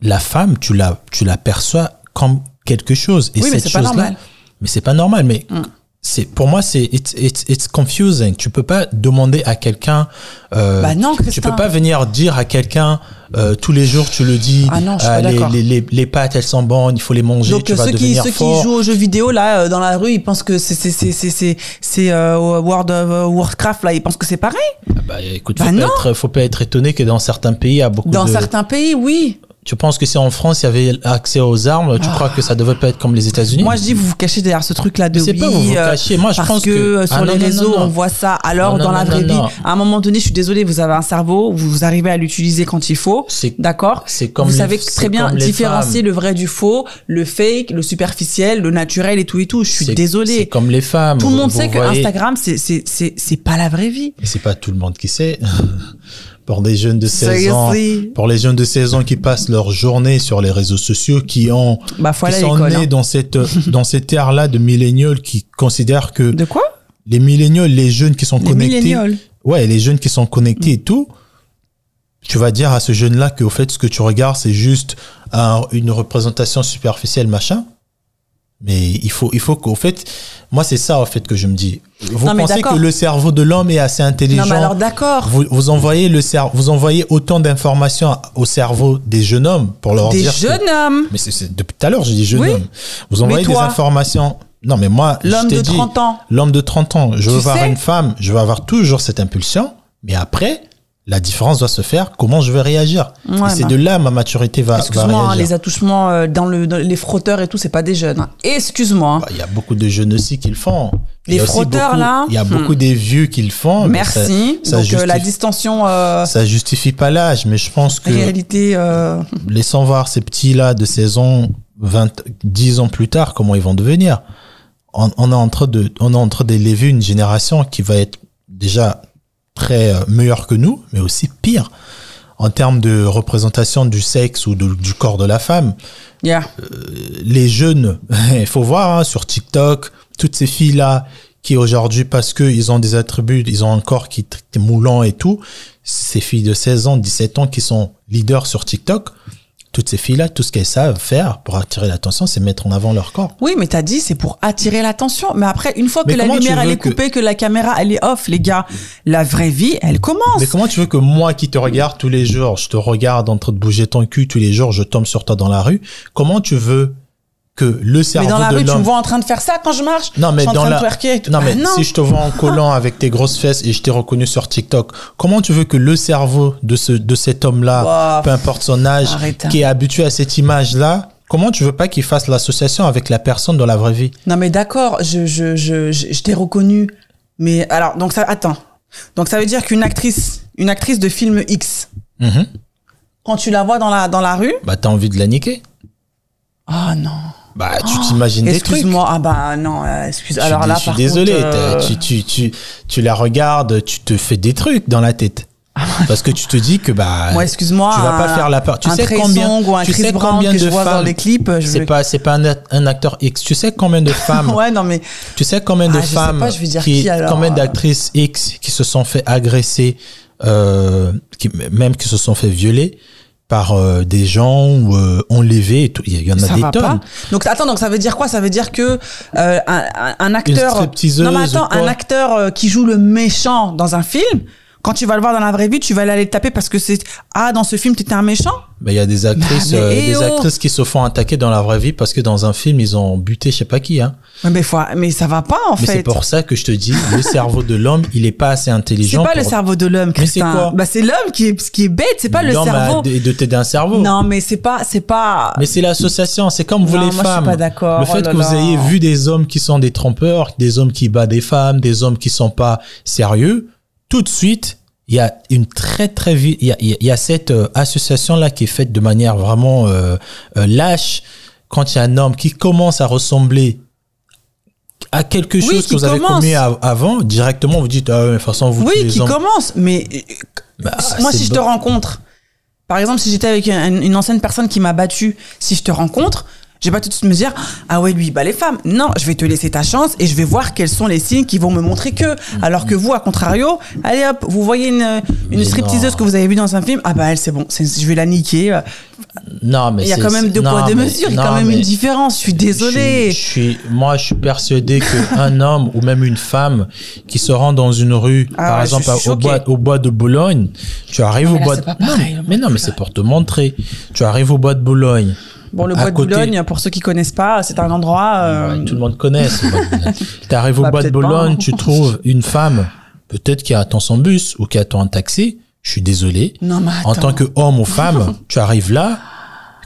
la femme, tu la, tu la perçois comme quelque chose. Et Oui, mais cette c'est pas normal. Mais c'est pas normal, mais Mm. c'est pour moi c'est it's, it's, it's confusing. Tu peux pas demander à quelqu'un euh, Bah non, tu Christin. peux pas venir dire à quelqu'un euh, tous les jours tu le dis Ah non, je suis euh, pas les, les, les, les pâtes elles sont bonnes, il faut les manger, Donc tu vas ceux qui ceux fort. qui jouent aux jeux vidéo là euh, dans la rue, ils pensent que c'est c'est c'est c'est c'est euh, World of euh, Warcraft là, ils pensent que c'est pareil. Ah Bah, écoute, Bah faut, non. pas être, faut pas être étonné que dans certains pays, il y a beaucoup Dans de... certains pays, oui. Tu penses que si en France, il y avait accès aux armes, tu crois que ça devait pas être comme les États-Unis Ah. Moi je dis vous vous cachez derrière ce truc là de C'est oui, pas vous vous euh, cachez. Moi, je parce pense que, que- euh, sur Ah, les non, réseaux non, non. on voit ça. Alors Non, dans la vraie vie, à un moment donné, je suis désolée, vous avez un cerveau, vous arrivez à l'utiliser quand il faut. C'est- D'accord. c'est comme vous les- savez très bien différencier femmes. le vrai du faux, le fake, le superficiel, le naturel et tout et tout. Je suis C'est- C'est désolée. comme les femmes. Tout le monde sait que Instagram c'est c'est c'est pas la vraie vie. Mais c'est pas tout le monde qui sait. pour des jeunes de 16 ans, pour les jeunes de 16 ans qui passent leur journée sur les réseaux sociaux, qui ont, Bah qui sont nés hein. dans cette, dans cette ère-là de millénials qui considèrent que De quoi? les millénials, les jeunes qui sont Les connectés, ouais, les jeunes qui sont connectés et tout, tu vas dire à ce jeune-là que au fait ce que tu regardes c'est juste un- une représentation superficielle machin. Mais il faut, il faut qu'au fait, moi c'est ça au fait que je me dis. Vous Non, pensez que le cerveau de l'homme est assez intelligent? Non mais alors d'accord. vous, vous envoyez le cerveau, vous envoyez autant d'informations au cerveau des jeunes hommes pour leur Des dire. que- jeunes hommes. mais c'est, depuis tout à l'heure, je dis jeunes Oui. hommes. Vous envoyez des informations. Non, mais moi, je L'homme de dit, 30 ans. L'homme de 30 ans. Je veux Tu sais une femme, je vais avoir toujours cette impulsion. Mais après, la différence doit se faire. Comment je vais réagir Ouais, Et c'est bah. de là ma maturité va, va Excuse-moi, hein, réagir. les attouchements euh, dans le dans les frotteurs et tout, c'est pas des jeunes. hein. Excuse-moi. hein. Bah, Il y a beaucoup de jeunes aussi qui le font. Les frotteurs, beaucoup- là, Il y a hmm. beaucoup des vieux qui le font. ça- Merci. ça Donc euh, la distension euh, Ça justifie pas l'âge, mais je pense que réalité euh, laissons voir ces petits-là de 16 ans, 20, 10 ans plus tard, comment ils vont devenir. On, on est en train de, on est en train d'élever une génération qui va être déjà très euh, meilleure que nous, mais aussi pire en termes de représentation du sexe ou de- du corps de la femme. yeah. Les jeunes, il faut voir hein, sur TikTok, toutes ces filles-là qui aujourd'hui, parce qu'ils ont des attributs, ils ont un corps qui est moulant et tout, ces filles de 16 ans, 17 ans qui sont leaders sur TikTok, toutes ces filles-là, tout ce qu'elles savent faire pour attirer l'attention, c'est mettre en avant leur corps. Oui, mais t'as dit c'est pour attirer l'attention. Mais après, une fois Mais que la lumière elle est que- coupée, que... la caméra elle est off, les gars, la vraie vie elle commence. Mais comment tu veux que moi qui te regarde tous les jours, je te regarde en train de bouger ton cul tous les jours, je tombe sur toi dans la rue, comment tu veux que le cerveau Mais dans la de rue, tu me vois en train de faire ça quand je marche? Non, mais je suis en dans train la. de twerker et tout. Non, mais Ah, non. si je te vois en collant avec tes grosses fesses et je t'ai reconnu sur TikTok, comment tu veux que le cerveau de ce de cet homme-là, Wow. peu importe son âge, Arrête. qui est habitué à cette image-là, comment tu veux pas qu'il fasse l'association avec la personne dans la vraie vie? Non mais d'accord, je, je, je, je, t'ai reconnu. Mais alors, donc ça, attends. Donc ça veut dire qu'une actrice, une actrice de film X, Mhm. quand tu la vois dans la, dans la rue, Bah, t'as envie de la niquer. ah non. Bah, tu t'imagines des trucs. Excuse-moi, ah bah non, euh, excuse. Suis Alors là, je suis par désolé. contre, euh, Tu, tu, tu, tu la regardes, tu te fais des trucs dans la tête. Parce que tu te dis que bah. Moi, excuse-moi. Tu vas pas faire la peur. Tu sais combien ou un tu Chris sais Brown combien que je de vois dans femmes- les clips. C'est veux- pas, c'est pas un, un acteur X. Tu sais combien de femmes ouais, non mais Tu sais combien de Ah, je sais femmes, pas, je vais dire qui, qui, alors, combien euh. d'actrices X qui se sont fait agresser, euh, qui, même qui se sont fait violer par euh, des gens ou euh, enlevés et tout. Il y en a ça des tonnes. pas. Donc attends, donc ça veut dire quoi? Ça veut dire que euh, un, un- acteur, stripteaseuse non mais attends, un acteur euh, qui joue le méchant dans un film, Quand tu vas le voir dans la vraie vie, tu vas aller le taper parce que c'est ah dans ce film t'étais un méchant. Mais il y a des actrices, Bah, euh, eh des oh. actrices qui se font attaquer dans la vraie vie parce que dans un film ils ont buté je sais pas qui. Hein. Mais faut, mais ça va pas en Mais c'est fait. pour ça que je te dis, le cerveau de l'homme, il est pas assez C'est intelligent. pas le cerveau de l'homme, Mais c'est Christin. quoi? Bah c'est l'homme qui est qui est bête, c'est pas le L'homme cerveau. de, de t'aider un cerveau. Non, mais c'est pas c'est pas. Mais c'est l'association, c'est comme vous Non, les moi, je suis femmes. pas d'accord. Le fait Oh là que vous ayez vu des hommes qui sont des trompeurs, des hommes qui battent des femmes, des hommes qui sont pas sérieux, tout de suite, il y a une très très vite, il y a, il y a- cette association là qui est faite de manière vraiment euh, euh, lâche. Quand il y a un homme qui commence à ressembler à quelque Oui, chose que vous avez commis av- avant, directement vous dites ah de toute façon vous Oui, qui hommes. commence. Mais euh, Bah, moi, si je te rencontre, par exemple, si j'étais avec un- une ancienne personne qui m'a battu, si je te rencontre, je vais pas tout de suite me dire ah ouais lui bat les femmes. Non, je vais te laisser ta chance et je vais voir quels sont les signes qui vont me montrer que. Alors que vous, à contrario, allez hop, vous voyez une une stripteaseuse que vous avez vue dans un film, ah bah elle c'est bon, je vais la niquer. non mais Il y a quand même deux poids deux mesures, il y a quand même une différence. Je suis désolée. Je suis, je suis- moi, je suis persuadé qu'un homme ou même une femme qui se rend dans une rue, Ah par ouais, exemple au bois, au bois de Boulogne, tu arrives Non, au bois de pas non, mais non, mais c'est pour te montrer. Tu arrives au bois de Boulogne. Bon, le bois de côté- Boulogne, pour ceux qui connaissent pas, c'est un endroit. euh, Ouais, tout le monde connaît. Tu arrives au Bah, bois de peut-être pas, Boulogne, hein. tu trouves une femme, peut-être qui attend son bus ou qui attend un taxi. Je suis désolé. Non, mais En tant que homme ou femme, tu arrives là,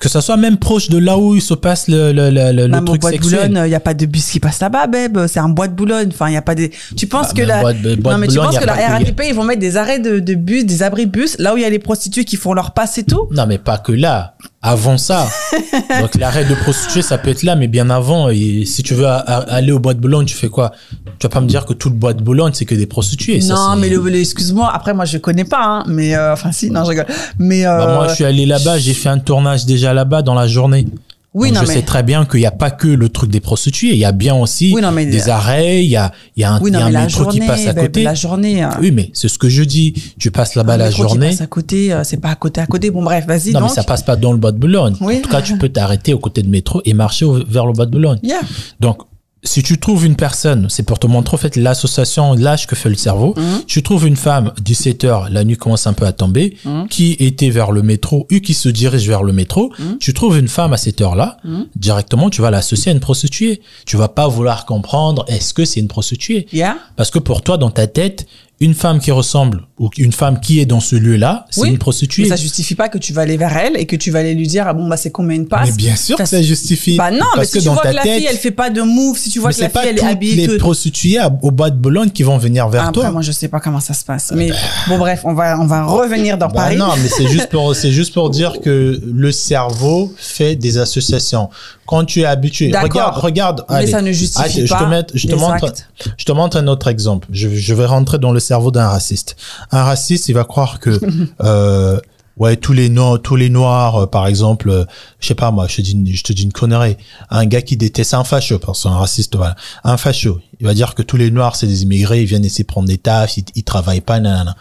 que ça soit même proche de là où il se passe le, le, le, le- au bois de. Boulogne, il n'y a pas de bus qui passe là-bas, babe. C'est un bois de Boulogne. Enfin, il y a pas des. Tu penses Ah, que la. de- non, mais tu penses que la RATP, ils vont mettre des arrêts de, de bus, des abris de bus, là où il y a les prostituées qui font leur passe et tout? Non, mais pas que là. Avant ça. Donc, l'arrêt de prostituée, ça peut être là, mais bien avant. Et si tu veux a- a- aller au bois de Boulogne, tu fais quoi? Tu vas pas me dire que tout le bois de Boulogne, c'est que des prostituées. non, mais le, le- excuse-moi. Après, moi, je connais pas, hein. Mais, euh, enfin, si, non, je rigole. Mais, euh, Bah, moi, je suis allé là-bas, j'ai fait un tournage déjà là-bas dans la journée. Oui, Donc, non, je mais. sais très bien qu'il n'y a pas que le truc des prostituées. Il y a bien aussi Oui, non, mais- des arrêts, il y a, il y a un, Oui, y a un métro journée, qui passe à babe, côté. la journée. hein. Oui, mais c'est ce que je dis. Tu passes là-bas la métro qui journée. passe à côté, euh, c'est pas à côté à côté. Bon, bref, vas-y. Non, donc. mais ça passe pas dans le bois de Boulogne. Oui. En tout cas, tu peux t'arrêter au côté de métro et marcher au- vers le bois de Boulogne. Yeah. Donc, si tu trouves une personne, c'est pour te montrer en fait l'association, l'âge que fait le cerveau. Mhm. Tu trouves une femme, 17 heures, la nuit commence un peu à tomber, Mhm. qui était vers le métro ou qui se dirige vers le métro. Mhm. Tu trouves une femme à cette heure-là, directement, tu vas l'associer à une prostituée. Tu vas pas vouloir comprendre est-ce que c'est une prostituée? Yeah. Parce que pour toi, dans ta tête, une femme qui ressemble ou une femme qui est dans ce lieu-là, c'est Oui, une prostituée. Mais ça justifie pas que tu vas aller vers elle et que tu vas aller lui dire, ah bon, bah, c'est combien une passe. Mais bien sûr que ça justifie. Bah non, mais Parce si que tu dans vois ta que la tête, fille, elle fait pas de move, si tu vois mais que la c'est pas fille, elle est habillée les prostituées au bas de Boulogne qui vont venir vers Après, toi. moi, je sais pas comment ça se passe. Mais bon, bref, on va, on va revenir dans Bah Paris. non, mais c'est juste pour c'est juste pour dire que le cerveau fait des associations. Quand tu es habitué, regarde, regarde. Mais allez. ça ne justifie Allez, je pas te je te montre, je te montre un autre exemple. Je, je vais rentrer dans le cerveau d'un raciste. Un raciste, il va croire que euh, ouais tous les noirs, tous les noirs, euh, par exemple, euh, je sais pas moi, je te dis, une- je te dis une connerie. Un gars qui déteste un facho, parce que c'est un raciste, voilà, un facho. Il va dire que tous les noirs c'est des immigrés, ils viennent essayer de prendre des tafs, ils, ils travaillent pas, nanana.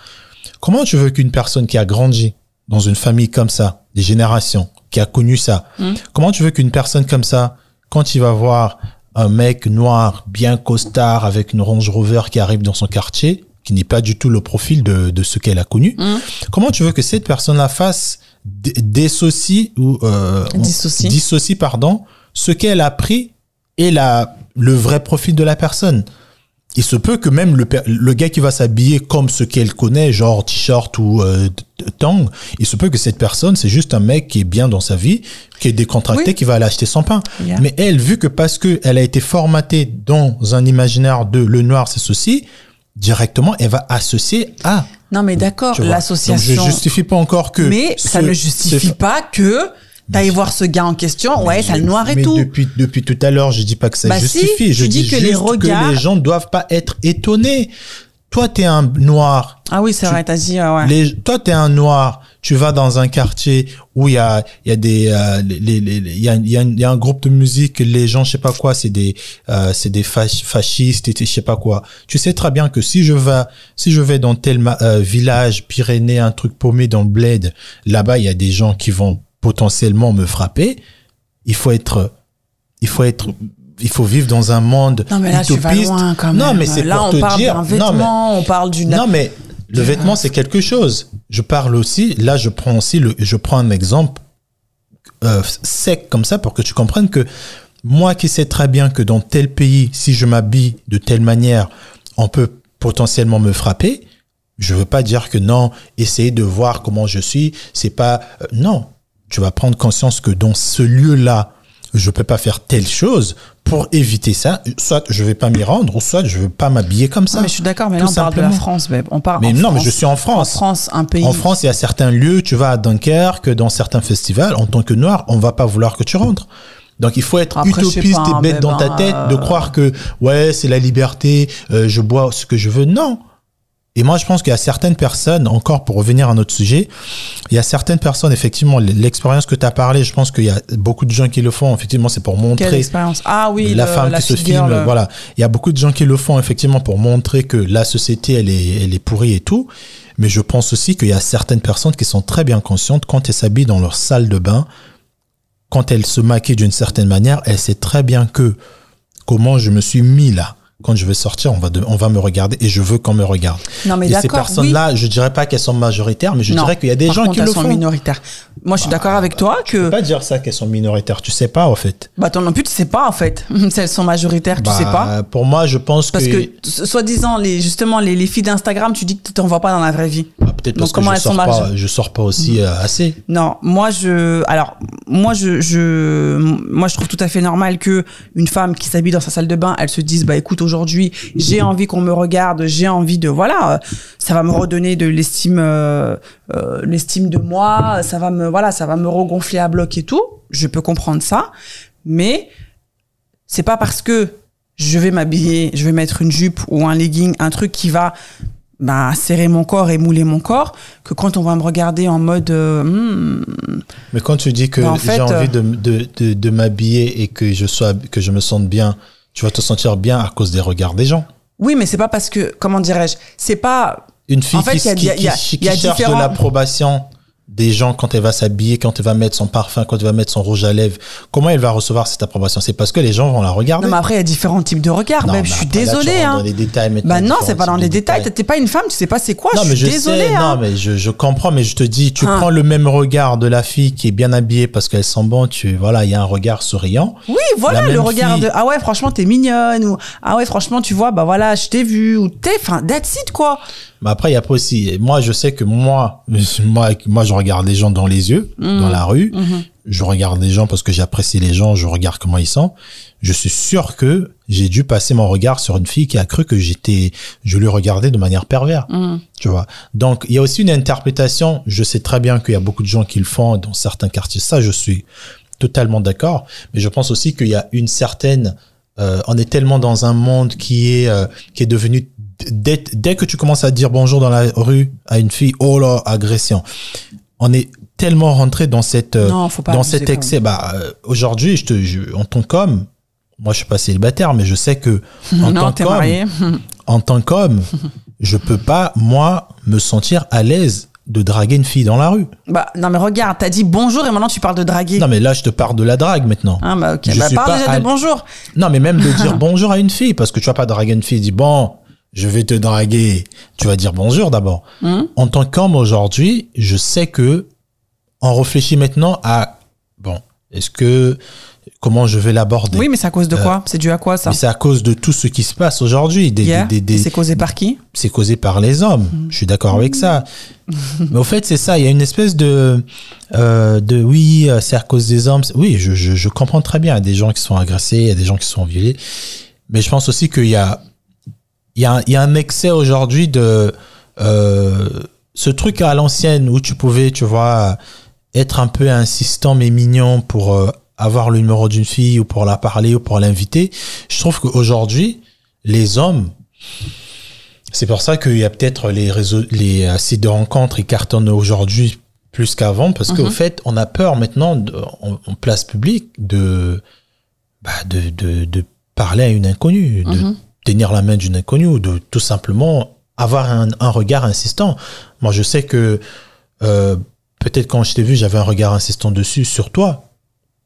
Comment tu veux qu'une personne qui a grandi dans une famille comme ça, des générations, qui a connu ça, Mm. comment tu veux qu'une personne comme ça, quand il va voir un mec noir, bien costard, avec une Range Rover qui arrive dans son quartier, qui n'est pas du tout le profil de, de ce qu'elle a connu, Mm. comment tu veux que cette personne-là fasse d- dissocie ou euh, on- Dissocie. dissocie, pardon, ce qu'elle a pris et la, le vrai profil de la personne? Il se peut que même le, le gars qui va s'habiller comme ce qu'elle connaît, genre t-shirt ou euh, tang, il se peut que cette personne, c'est juste un mec qui est bien dans sa vie, qui est décontracté, Oui. qui va aller acheter son pain. Yeah. Mais elle, vu que parce que elle a été formatée dans un imaginaire de le noir, c'est ceci, directement, elle va associer à. Non, mais d'accord, l'association. je justifie pas encore que. Mais ça ne justifie pas que t'ailles voir ce gars en question. Ouais, ça le noir et mais tout. Depuis, depuis tout à l'heure, je dis pas que ça Bah justifie. je dis dis, que juste les regards- que les gens doivent pas être étonnés. Toi, t'es un noir. Ah oui, c'est vrai, t'as dit, ouais. Les, toi, t'es un noir. Tu vas dans un quartier où il y a, il y a des, euh, les, les, les- il y a, y, a, y a un groupe de musique. Les gens, je sais pas quoi, c'est des, euh, c'est des fascistes et je sais pas quoi. Tu sais très bien que si je vais, si je vais dans tel euh, village, Pyrénées, un truc paumé dans le bled, là-bas, il y a des gens qui vont potentiellement me frapper. Il faut être, il faut être, il faut vivre dans un monde Non, mais là, tu vas loin quand même. Non, mais c'est Là, pour on te parle dire. d'un non, mais- vêtement, on parle d'une. non, mais Le vêtement, c'est quelque chose. Je parle aussi, là, je prends aussi le, je prends un exemple euh, sec comme ça pour que tu comprennes que moi qui sais très bien que dans tel pays, si je m'habille de telle manière, on peut potentiellement me frapper. Je veux pas dire que non, essayer de voir comment je suis, c'est pas euh, non. Tu vas prendre conscience que dans ce lieu-là, je peux pas faire telle chose pour éviter ça. Soit je vais pas m'y rendre, ou soit je veux pas m'habiller comme ça. Non, mais je suis d'accord, mais là on parle de la. France, mais on parle. Mais en non, mais France. je suis en France. En France, un pays. En France, il y a certains lieux, tu vas à Dunkerque, dans certains festivals, en tant que noir, on va pas vouloir que tu rentres. Donc il faut être Après, utopiste pas, et hein, bête mais dans ta ben, tête de euh, croire que ouais c'est la liberté, euh, je bois ce que je veux. Non. Et moi je pense qu'il y a certaines personnes, encore pour revenir à notre sujet, il y a certaines personnes effectivement l'expérience que tu as parlé, je pense qu'il y a beaucoup de gens qui le font. Effectivement c'est pour Quelle montrer expérience Ah oui, la le- femme la qui se filme, le- voilà. Il y a beaucoup de gens qui le font effectivement pour montrer que la société elle est, elle est pourrie et tout. Mais je pense aussi qu'il y a certaines personnes qui sont très bien conscientes quand elles s'habillent dans leur salle de bain, quand elles se maquillent d'une certaine manière, elles savent très bien que comment je me suis mis là. Quand je vais sortir, on va, de- on va me regarder et je veux qu'on me regarde. Non, mais et ces personnes-là, je dirais pas qu'elles sont majoritaires, mais je Non. dirais qu'il y a des Par gens contre, qui elles le sont font. minoritaires. Moi, je suis d'accord avec toi Je peux que. pas dire ça qu'elles sont minoritaires. Tu sais pas, en fait. Bah, toi non plus, tu sais pas, en fait. Si elles sont majoritaires, tu Bah, sais pas. Pour moi, je pense Parce que. que, so- soi-disant, les, justement, les, les filles d'Instagram, tu dis que tu t'en vois pas dans la vraie vie. Ah, Peut-être parce que comment je elles sont sors, majeures pas, je sors pas aussi euh, assez. Non, moi je, alors moi je, je, moi je trouve tout à fait normal que une femme qui s'habille dans sa salle de bain, elle se dise bah écoute aujourd'hui j'ai envie qu'on me regarde, j'ai envie de voilà, euh, ça va me redonner de l'estime, euh, euh, l'estime de moi, ça va me voilà, ça va me regonfler à bloc et tout. Je peux comprendre ça, mais c'est pas parce que je vais m'habiller, je vais mettre une jupe ou un legging, un truc qui va bah, serrer mon corps et mouler mon corps, que quand on va me regarder en mode euh, Hmm, Mais quand tu dis que Bah, j'ai envie de, de, de, de m'habiller et que je sois, que je me sente bien, tu vas te sentir bien à cause des regards des gens. oui, mais c'est pas parce que comment dirais-je, c'est pas Une fille En fait, qui, y a- qui, il y a- qui- y a- cherche de l'approbation des gens quand elle va s'habiller, quand elle va mettre son parfum, quand elle va mettre son rouge à lèvres, comment elle va recevoir cette approbation? C'est parce que les gens vont la regarder. non mais après il y a différents types de regards. Non, même je suis là, désolée rentres hein. dans les détails maintenant, Bah non, c'est pas dans les détails. T'es pas une femme, tu sais pas c'est quoi. Non, je mais suis je désolée. sais, hein. non, mais je, je comprends, mais je te dis, tu Hein. prends le même regard de la fille qui est bien habillée parce qu'elle sent bon, tu, voilà, il y a un regard souriant. Oui, voilà le regard fille. de ah ouais franchement t'es mignonne ou ah ouais franchement tu vois bah voilà je t'ai vu ou t'es enfin that's it quoi. Mais après, il y a pas aussi, moi, je sais que moi, moi, moi, je regarde les gens dans les yeux, Mhm. dans la rue. Je regarde les gens parce que j'apprécie les gens, je regarde comment ils sont. Je suis sûr que j'ai dû passer mon regard sur une fille qui a cru que j'étais, je lui regardais de manière pervers. Mhm. Tu vois. Donc, il y a aussi une interprétation. Je sais très bien qu'il y a beaucoup de gens qui le font dans certains quartiers. Ça, je suis totalement d'accord. Mais je pense aussi qu'il y a une certaine, euh, on est tellement dans un monde qui est, euh, qui est devenu, dès, dès que tu commences à dire bonjour dans la rue à une fille, oh là, agression. On est tellement rentré dans cette, euh, Non, dans cet excès. Bah, euh, aujourd'hui, je te, je, en tant qu'homme, moi, je suis pas célibataire, mais je sais que, en non tant qu'homme, en tant qu'homme, je peux pas, moi, me sentir à l'aise de draguer une fille dans la rue. bah non mais regarde t'as dit bonjour et maintenant tu parles de draguer. Non, mais là, je te parle de la drague maintenant. Ah bah ok Je bah parle déjà à- de bonjour. Non, mais même de dire bonjour à une fille, parce que tu vas pas draguer une fille dire, bon, je vais te draguer. Tu vas dire bonjour d'abord. Hum. En tant qu'homme aujourd'hui, je sais que on réfléchit maintenant à, bon, est-ce que, comment je vais l'aborder? Oui mais c'est à cause de quoi? C'est dû à quoi ça? Euh, c'est à cause de tout ce qui se passe aujourd'hui. Des, Yeah? des, des- Et C'est causé par qui? C'est causé par les hommes. Je suis d'accord avec ça. Mais au fait, c'est ça. Il y a une espèce de, euh, de oui, euh, c'est à cause des hommes. Oui, je, je, je comprends très bien. Il y a des gens qui sont agressés, il y a des gens qui sont violés. Mais je pense aussi qu'il y a, y a, il y a un excès aujourd'hui de euh, ce truc à l'ancienne où tu pouvais, tu vois, être un peu insistant mais mignon pour euh, avoir le numéro d'une fille ou pour la parler ou pour l'inviter. Je trouve qu'aujourd'hui, les hommes, c'est pour ça qu'il y a peut-être les réseaux, les euh, sites de rencontres, ils cartonnent aujourd'hui plus qu'avant parce qu'au fait, on a peur maintenant de- en, en place publique de, bah, de, de, de parler à une inconnue, de tenir la main d'une inconnue ou de tout simplement avoir un, un regard insistant. Moi, je sais que euh, peut-être quand je t'ai vu, j'avais un regard insistant dessus sur toi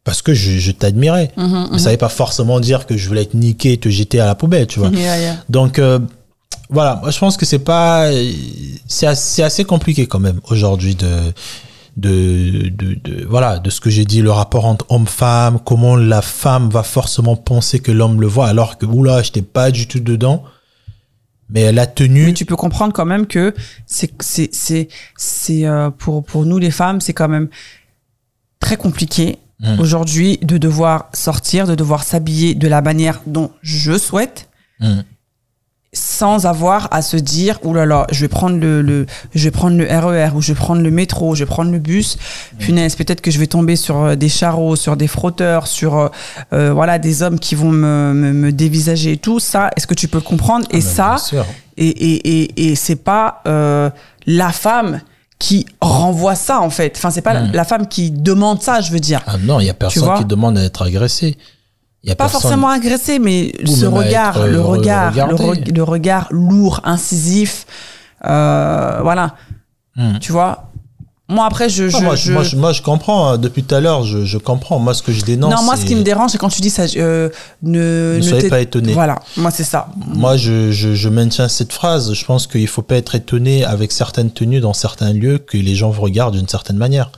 parce que je, je t'admirais. Mhm, Mais ça ne veut pas forcément dire que je voulais te niquer et te jeter à la poubelle, tu vois. Yeah, yeah. Donc, euh, voilà, moi je pense que c'est pas, c'est assez, c'est assez compliqué quand même aujourd'hui de, de, de, de- voilà, de ce que j'ai dit, le rapport entre homme-femme, comment la femme va forcément penser que l'homme le voit, alors que oula, j'étais pas du tout dedans, mais elle a tenu. Mais tu peux comprendre quand même que c'est c'est c'est c'est euh, pour pour nous les femmes, c'est quand même très compliqué Mm. aujourd'hui de devoir sortir, de devoir s'habiller de la manière dont je souhaite Mm. Sans avoir à se dire oh là là je vais prendre le, le je vais prendre le RER ou je vais prendre le métro je vais prendre le bus. Punaise peut-être que je vais tomber sur euh, des charros sur des frotteurs sur euh, euh, voilà des hommes qui vont me, me, me dévisager et tout. Ça est-ce que tu peux le comprendre? Et Ah, ça bien sûr. et et et, et c'est pas euh, la femme qui renvoie ça en fait. Enfin c'est pas Mm. la femme qui demande ça je veux dire. Ah non, il y a personne qui demande à être agressé. Il y a pas personne. forcément agressé, mais Ou ce regard, être, le euh, regard, le, regardé. re- le regard lourd, incisif, euh, voilà. Hmm. Tu vois? Moi après, je, je, moi, je- moi, je, moi, je comprends. hein. Depuis tout à l'heure, je, je comprends. Moi, ce que je dénonce. non, moi ce qui me dérange, c'est quand tu dis ça. euh, ne Ne soyez t'é- pas étonnés. Voilà, moi c'est ça. Moi, je, je, je maintiens cette phrase. Je pense qu'il faut pas être étonné avec certaines tenues dans certains lieux que les gens vous regardent d'une certaine manière.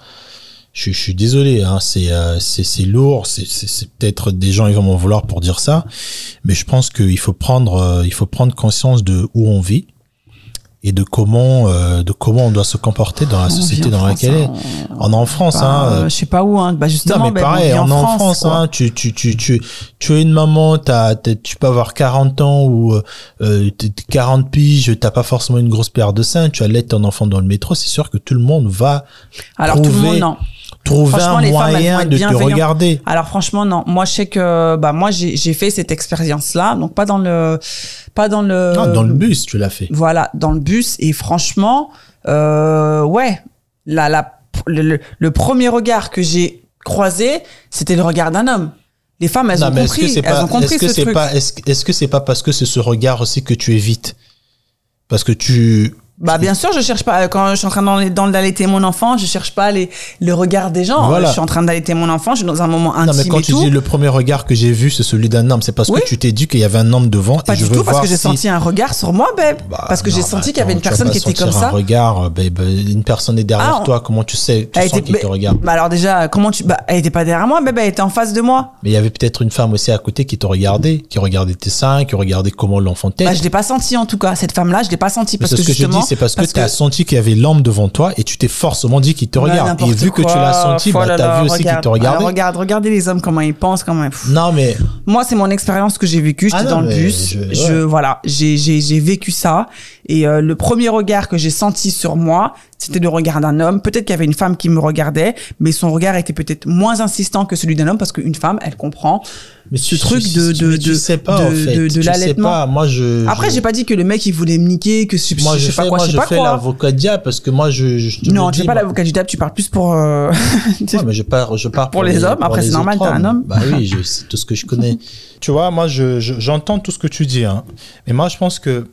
Je, je suis désolé, hein, c'est euh, c'est lourd, c'est peut-être des gens ils vont m'en vouloir pour dire ça, mais je pense qu'il faut prendre euh, il faut prendre conscience de où on vit et de comment euh, de comment on doit se comporter dans la On société dans France, laquelle hein, On est en France, Bah, hein. je sais pas où, hein. Bah justement, non, mais ben, pareil, on est en France, hein, tu, tu, tu, tu, tu es une maman, t'as, tu peux avoir 40 ans ou euh, t'es- t'es 40 piges, t'as pas forcément une grosse paire de seins, tu allaites ton enfant dans le métro, c'est sûr que tout le monde va Alors tout le monde, non. Trouver Franchement, un les femmes, moyen être de te regarder. Alors franchement non, moi je sais que bah moi j'ai fait cette expérience là, donc pas dans le pas dans le Ah, dans le bus, tu l'as fait. voilà dans le bus. Et franchement euh, ouais. La, la le, le- le premier regard que j'ai croisé c'était le regard d'un homme. Les femmes elles Non, ont mais est-ce que compris c'est elles pas, ont compris est-ce que c'est est-ce que c'est pas parce que c'est ce regard aussi que tu évites? Parce que tu, bah bien sûr je cherche pas quand je suis en train d'allaiter mon enfant je cherche pas les le regard des gens Voilà. je suis en train d'allaiter mon enfant je suis dans un moment intime non, mais quand et tu tout dis le premier regard que j'ai vu, c'est celui d'un homme, c'est parce Oui. que tu t'es dit qu'il y avait un homme devant pas et je du veux tout parce voir que j'ai si- senti un regard sur moi babe Bah, parce que j'ai non, senti bah, qu'il y avait une personne qui était comme ça Un regard, euh, bah, bah, une personne est derrière Ah, on- toi. Comment tu sais, tu Elle sens était- te regarde? Bah alors déjà, comment tu... Bah, elle était pas derrière moi, bébé, elle était en face de moi. Mais il y avait peut-être une femme aussi à côté qui te regardait, qui regardait tes seins, qui regardait comment l'enfant t'est. Bah, je l'ai pas senti en tout cas. Cette femme-là, je l'ai pas senti parce que je justement. C'est parce, parce que tu as senti qu'il y avait l'homme devant toi et tu t'es forcément dit qu'il te Bah, regarde. Et vu que tu l'as senti, Oh bah, t'as là, vu aussi qu'il te regardait. Alors, regarde, regardez les hommes comment ils pensent, comment ils... Non, mais Moi, c'est mon expérience que j'ai vécue. J'étais Ah dans le bus. je- Je, ouais. voilà, j'ai j'ai j'ai vécu ça. Et euh, le premier regard que j'ai senti sur moi, c'était le regard d'un homme. Peut-être qu'il y avait une femme qui me regardait, mais son regard était peut-être moins insistant que celui d'un homme parce qu'une femme, elle comprend. mais Ce tu- truc de- de- tu de- sais pas, de- en fait. de- de Tu sais l'allaitement. pas. Moi, je. Après, je- j'ai pas dit que le mec il voulait me niquer, que je, Moi, je sais pas fais, quoi, moi, je sais pas fais quoi. l'avocat diable parce que moi, je, je te Non, tu fais pas l'avocat du diable, tu parles plus pour. euh, Ouais, mais je pars, je pars Pour les hommes, après, c'est normal, t'es un homme. Bah oui, c'est tout ce que je connais. tu vois, moi, je, je- j'entends tout ce que tu dis, hein. Mais moi, je pense que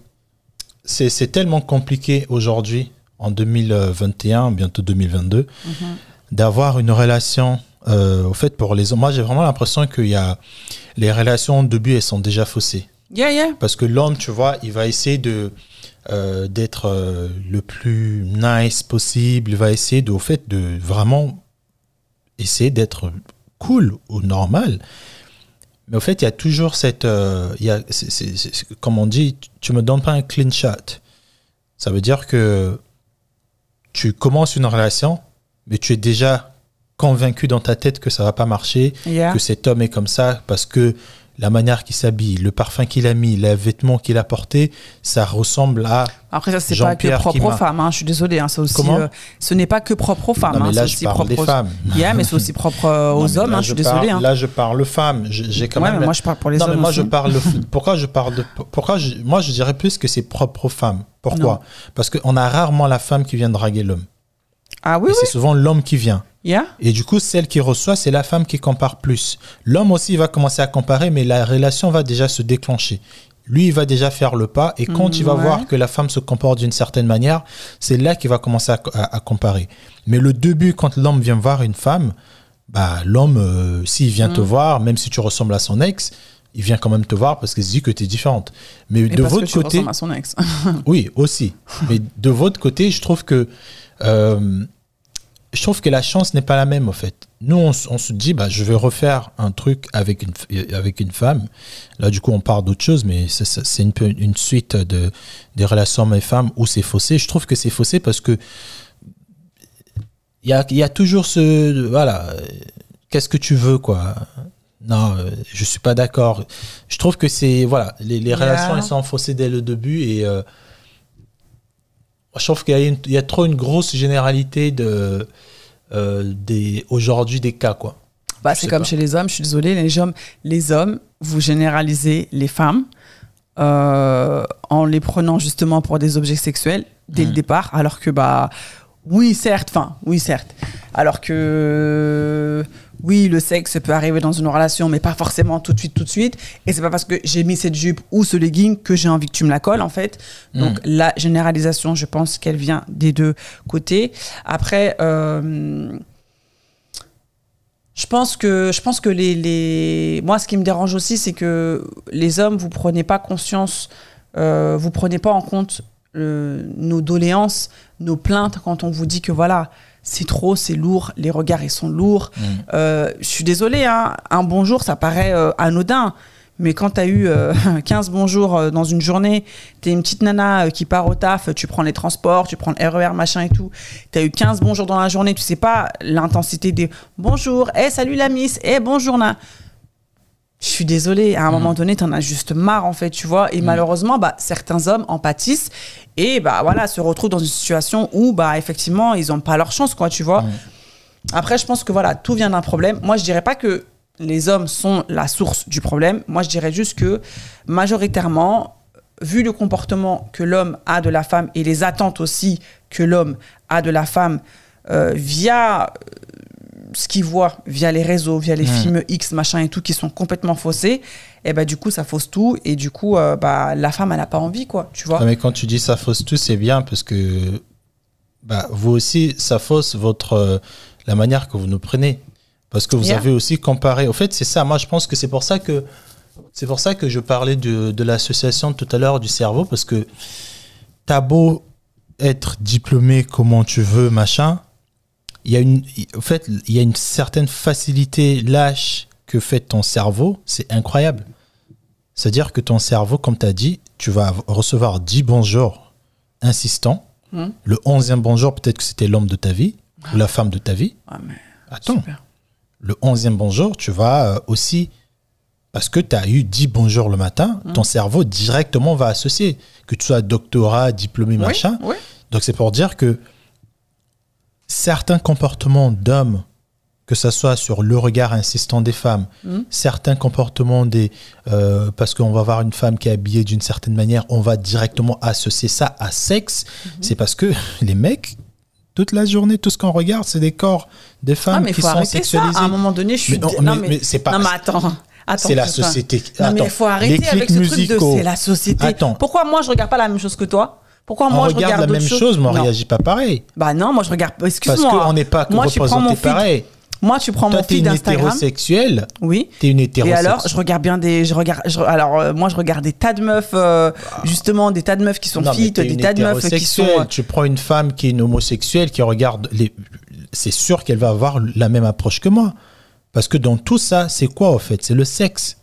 c'est, c'est tellement compliqué aujourd'hui, en 2021, bientôt 2022, Mhm. d'avoir une relation. Euh, au fait, pour les hommes, moi, j'ai vraiment l'impression qu'il y a les relations au début, elles sont déjà faussées. Yeah, yeah. Parce que l'homme, tu vois, il va essayer de euh, d'être euh, le plus nice possible. Il va essayer de, au fait, de vraiment essayer d'être cool ou normal. Mais au fait, il y a toujours cette, euh, il y a, comme on dit, tu me donnes pas un clean shot. Ça veut dire que tu commences une relation, mais tu es déjà convaincu dans ta tête que ça va pas marcher, Yeah. que cet homme est comme ça parce que la manière qu'il s'habille, le parfum qu'il a mis, les vêtements qu'il a porté, ça ressemble à. Après, ça, c'est pas que propre aux femmes. Hein. Je suis désolée. Hein. Aussi, euh, ce n'est pas que propre aux femmes. non, mais hein. là, C'est je aussi parle propre des aux... femmes. Yeah, mais c'est aussi propre euh, aux hommes. là, Hein. Je suis désolée. Là, je parle femmes. J'ai quand Ouais, même. mais moi, je parle pour les non, hommes. mais moi, aussi. je parle. pourquoi je parle de. Pourquoi je, moi, je dirais plus que c'est propre aux femmes. Pourquoi? Parce qu'on a rarement la femme qui vient draguer l'homme. Ah oui, c'est souvent l'homme qui vient. Yeah. Et du coup, celle qui reçoit, c'est la femme qui compare plus. L'homme aussi il va commencer à comparer, mais la relation va déjà se déclencher. Lui, il va déjà faire le pas, et quand Mm, il va ouais. voir que la femme se comporte d'une certaine manière, c'est là qu'il va commencer à, à- à comparer. Mais le début, quand l'homme vient voir une femme, bah, l'homme, euh, s'il vient te Mm. voir, même si tu ressembles à son ex, il vient quand même te voir parce qu'il se dit que tu es différente. Mais Et de parce que votre tu côté, à son ex. oui, aussi. Mais de votre côté, je trouve que euh, je trouve que la chance n'est pas la même, en fait. Nous, on, se dit, bah, je vais refaire un truc avec une, f- avec une femme. Là, du coup, on parle d'autre chose, mais c'est- une, une suite de, des relations hommes-femmes où c'est faussé. Je trouve que c'est faussé parce que il y a, il y a toujours ce. Voilà. euh, Qu'est-ce que tu veux, quoi Non, euh, je suis pas d'accord. Je trouve que c'est. Voilà. Les, les Yeah. relations, elles sont faussées dès le début et. euh, je trouve qu'il y, a y trop une grosse généralité de, euh, des, aujourd'hui des cas, quoi. Bah, c'est comme pas. chez les hommes, je suis désolée, les hommes, les hommes, vous généralisez les femmes euh, en les prenant justement pour des objets sexuels dès le Mm. départ, alors que bah oui certes, enfin oui certes, alors que oui le sexe peut arriver dans une relation, mais pas forcément tout de suite tout de suite, et c'est pas parce que j'ai mis cette jupe ou ce legging que j'ai envie que tu me la colles en fait. Donc la généralisation, je pense qu'elle vient des deux côtés. Après. euh, je pense que, je pense que les, les... Moi, ce qui me dérange aussi, c'est que les hommes, vous prenez pas conscience, euh, vous prenez pas en compte euh, nos doléances, nos plaintes quand on vous dit que voilà, c'est trop, c'est lourd, les regards, ils sont lourds. Euh, je suis désolée, hein, un bonjour, ça paraît euh, anodin. Mais quand tu as eu euh, 15 bonjours euh, dans une journée, tu es une petite nana qui part au taf, tu prends les transports, tu prends le RER, machin et tout. Tu as eu 15 bonjours dans la journée, tu sais pas l'intensité des bonjour, eh salut la miss, eh bonjour na. Je suis désolée, à un moment donné, t'en as juste marre en fait, tu vois. Et malheureusement, bah, certains hommes en pâtissent et bah voilà, se retrouvent dans une situation où bah effectivement, ils ont pas leur chance, quoi, tu vois. Après, je pense que voilà, tout vient d'un problème. Moi, je dirais pas que les hommes sont la source du problème. Moi, je dirais juste que majoritairement, vu le comportement que l'homme a de la femme et les attentes aussi que l'homme a de la femme euh, via ce qu'il voit, via les réseaux, via les films X, machin et tout, qui sont complètement faussés, et ben du coup, ça fausse tout. Et du coup, euh, bah, la femme, elle n'a pas envie, quoi, tu vois. Non, mais quand tu dis ça fausse tout, c'est bien parce que bah, vous aussi, ça fausse votre, euh, la manière que vous nous prenez. Parce que vous Yeah. avez aussi comparé. Au fait, c'est ça. Moi, je pense que c'est pour ça que c'est pour ça que je parlais de, de l'association tout à l'heure du cerveau parce que t'as beau être diplômé comment tu veux, machin. Il y a une, en fait, il y a une certaine facilité lâche que fait ton cerveau. C'est incroyable. C'est-à-dire que ton cerveau, comme tu as dit, tu vas recevoir 10 bonjours insistants. Hmm. Le 11e bonjour, peut-être que c'était l'homme de ta vie ou la femme de ta vie. Ah, mais Attends, super. le 11e bonjour, tu vas euh, aussi, parce que tu as eu 10 bonjours le matin, Hmm. ton cerveau directement va associer, que tu sois doctorat, diplômé, machin. Oui. Donc c'est pour dire que certains comportements d'hommes, que ce soit sur le regard insistant des femmes, Mhm. certains comportements des... euh, parce qu'on va voir une femme qui est habillée d'une certaine manière, on va directement associer ça à sexe. Mhm. C'est parce que les mecs, toute la journée, tout ce qu'on regarde, c'est des corps des Ah, femmes qui sont ça. sexualisés. À un moment donné, je suis. Mais non, mais- mais c'est pas- Non, mais attends. Attends, C'est la société. Non, mais Attends, il faut arrêter avec ce truc de musicaux. c'est la société. Attends. Pourquoi moi je regarde pas la même chose que toi? Pourquoi on moi je regarde la même choses chose, mais on Non. réagit pas pareil. Bah non, moi je regarde. Parce Excuse-moi. qu'on n'est pas Moi, tu prends mon représenté pareil. Moi, tu prends Toi, mon t'es feed une Instagram. hétérosexuelle. Oui. T'es une Et hétérosexuelle. alors, je regarde bien des, je regarde, je- alors euh, moi je regarde des tas de meufs, euh, justement des tas de meufs qui sont t'es des une tas de meufs qui sont. euh, Tu prends une femme qui est une homosexuelle qui regarde les. C'est sûr qu'elle va avoir la même approche que moi. Parce que dans tout ça, c'est quoi au fait? C'est le sexe.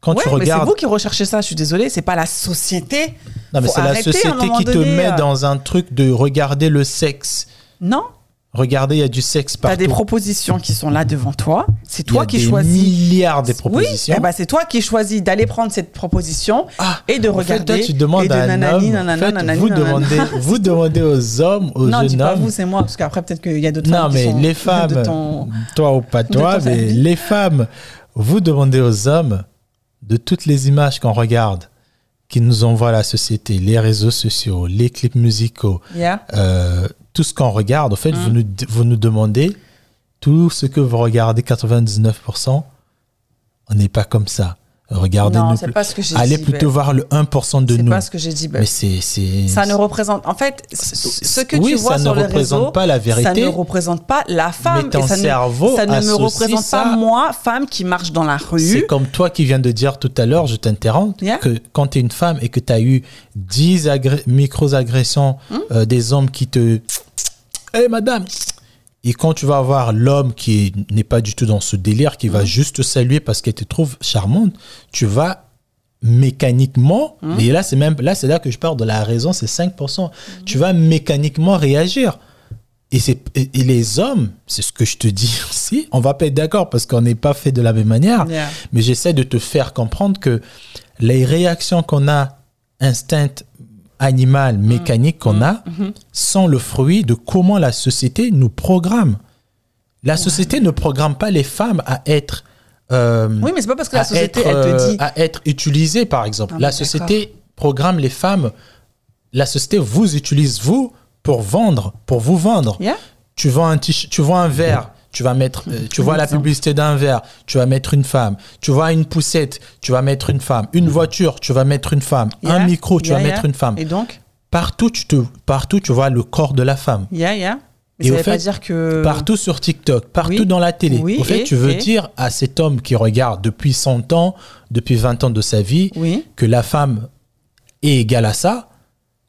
Quand Ouais, tu mais c'est regardes. vous qui recherchez ça. Je suis désolée, c'est pas la société. Non, mais c'est la société qui te met euh. dans un truc de regarder le sexe. Non, Regardez, il y a du sexe t'as partout. des propositions qui sont là devant toi. C'est Il y a toi qui des choisis. milliards de Oui, propositions. eh ben, c'est toi qui choisis d'aller prendre cette proposition Ah, et de en fait, regarder. toi, tu demandes et de à un nanani, homme. nanana, en fait, nanani, vous, nanana. demandez, vous demandez aux hommes, aux Non, dis jeunes pas hommes. vous, c'est moi, parce qu'après peut-être qu'il y a d'autres Non, femmes qui mais sont les de femmes, ton- toi ou pas toi, mais les femmes, vous demandez aux hommes de toutes les images qu'on regarde, qui nous envoie la société, les réseaux sociaux, les clips musicaux, Yeah. euh, tout ce qu'on regarde, en fait, Mm. vous, nous, vous nous demandez tout ce que vous regardez, 99%, on n'est pas comme ça. Regardez, Non, ne c'est plus- pas ce que j'ai allez dit, plutôt voir le 1% de C'est nous. pas ce que j'ai dit. Mais c'est, c'est, Ça ne représente. En fait, ce que oui, tu vois ça ne sur les représente réseaux, pas la ça vérité. ne représente pas la femme. Mais ton et ça cerveau ne, ça ne me représente ça- pas moi, femme qui marche dans la C'est rue. comme toi qui viens de dire tout à l'heure, je t'interromps, Yeah. que quand tu es une femme et que tu as eu 10 agré- micro-agressions Hmm? euh, des hommes qui te... Hé madame Et quand tu vas avoir l'homme qui n'est pas du tout dans ce délire, qui va juste te saluer parce qu'elle te trouve charmante, tu vas mécaniquement, et là c'est même là c'est là que je parle de la raison, c'est 5%, Hmm. tu vas mécaniquement réagir. Et, c'est, et, et les hommes, c'est ce que je te dis aussi, on va pas être d'accord parce qu'on n'est pas fait de la même manière, Yeah. mais j'essaie de te faire comprendre que les réactions qu'on a, instinct animal, Mm. mécanique qu'on a, Mm-hmm. sont le fruit de comment la société nous programme. La société ne programme pas les femmes à être... euh, Oui, mais c'est pas parce que la société, être, elle te euh, dit. à être utilisées, par exemple. Ah, la société programme les femmes. La société vous utilise, vous, pour vendre, pour vous vendre. Yeah. Tu vends un, t-shirt- tu vois un verre, tu vas mettre, euh, tu vois la publicité d'un verre, tu vas mettre une femme. Tu vois une poussette, tu vas mettre une femme. Une voiture, tu vas mettre une femme. Yeah. Un micro, tu Yeah, vas yeah. mettre une femme. Et donc, Partout, tu te, partout, tu vois le corps de la femme. yeah, yeah. Mais Et ça au veut pas fait, dire que. Partout sur TikTok, partout Oui. dans la télé. Oui, Au fait, et- tu veux et- dire à cet homme qui regarde depuis 100 ans, depuis 20 ans de sa vie, Oui. que la femme est égale à ça,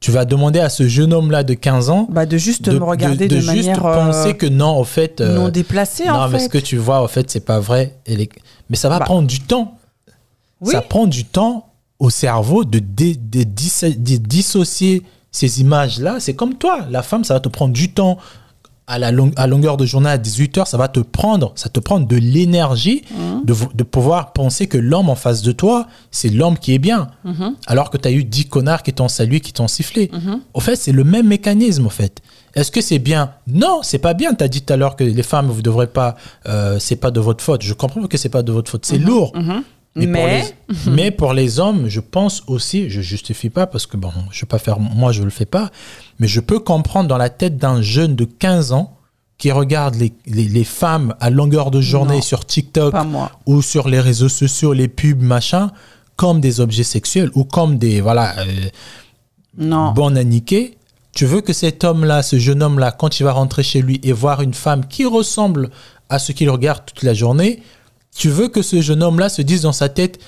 tu vas demander à ce jeune homme-là de 15 ans Bah, de juste me regarder de, juste manière. penser euh, que non, au fait... euh, non déplacée, non, en mais fait. ce que tu vois, au fait, c'est pas vrai. Mais ça va Bah. prendre du temps. Oui. Ça prend du temps au cerveau de, dé- de de dissocier ces images-là. C'est comme toi. La femme, ça va te prendre du temps. À, la long- à longueur de journée, à 18 heures, ça va te prendre, ça te prend de l'énergie Mhm. de, de pouvoir penser que l'homme en face de toi, c'est l'homme qui est bien. Mhm. Alors que tu as eu 10 connards qui t'ont salué, qui t'ont sifflé. Au fait, c'est le même mécanisme, au fait. Est-ce que c'est bien? Non, c'est pas bien. Tu as dit tout à l'heure que les femmes, vous devrez pas, euh, c'est pas de votre faute. Je comprends que c'est pas de votre faute. C'est lourd. Mais, pour les, mais pour les hommes, je pense aussi, je justifie pas parce que bon, je vais pas faire, moi je le fais pas, mais je peux comprendre dans la tête d'un jeune de 15 ans qui regarde les, les, les femmes à longueur de journée Non, sur TikTok ou sur les réseaux sociaux, les pubs, machin, comme des objets sexuels ou comme des, voilà, euh, Non. bon à niquer. Tu veux que cet homme-là, ce jeune homme-là, quand il va rentrer chez lui et voir une femme qui ressemble à ce qu'il regarde toute la journée, tu veux que ce jeune homme-là se dise dans sa tête,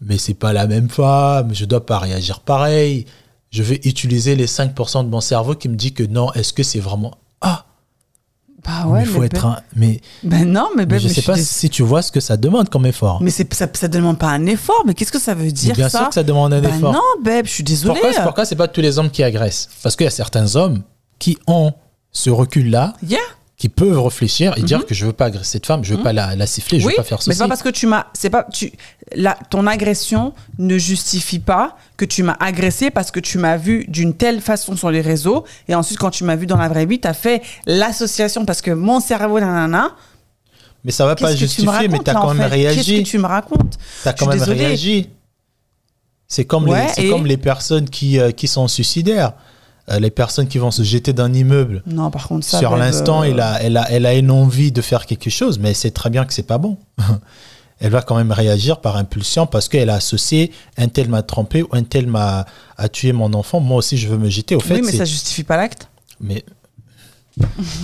mais c'est pas la même femme, je dois pas réagir pareil. Je vais utiliser les 5% de mon cerveau qui me dit que non, est-ce que c'est vraiment... Ah, Bah ouais, mais il faut mais être un... Mais, Ben non, mais, ben, mais je mais sais pas si tu vois ce que ça demande comme effort. Mais c'est, ça, ça demande pas un effort. Mais qu'est-ce que ça veut Mais dire bien ça? sûr que ça demande un Ben effort. Non, Beb, je suis désolée. Pourquoi, pourquoi c'est pas tous les hommes qui agressent? Parce qu'il y a certains hommes qui ont ce recul-là, Yeah. Qui peuvent réfléchir et dire que je veux pas agresser cette femme, je veux pas la, la siffler, je Mhm. oui, veux pas faire mais ceci. c'est pas parce que tu m'as, c'est pas tu, la, ton agression ne justifie pas que tu m'as agressé parce que tu m'as vu d'une telle façon sur les réseaux et ensuite quand tu m'as vu dans la vraie vie, tu as fait l'association parce que mon cerveau nanana. Mais ça va pas justifier, mais tu as quand même fait? Qu'est-ce réagi. que tu me racontes? Tu as quand même désolée. réagi. C'est comme, Ouais, les, c'est et- comme les personnes qui, euh, qui sont suicidaires. Euh, les personnes qui vont se jeter d'un immeuble. Non, par contre ça. Sur l'instant, euh, elle, a, elle, a, elle a une envie de faire quelque chose, mais elle sait très bien que c'est pas bon. elle va quand même réagir par impulsion parce qu'elle a associé un tel m'a trompé ou un tel m'a a tué mon enfant. Moi aussi, je veux me jeter. Au fait, oui, mais ça justifie pas l'acte. mais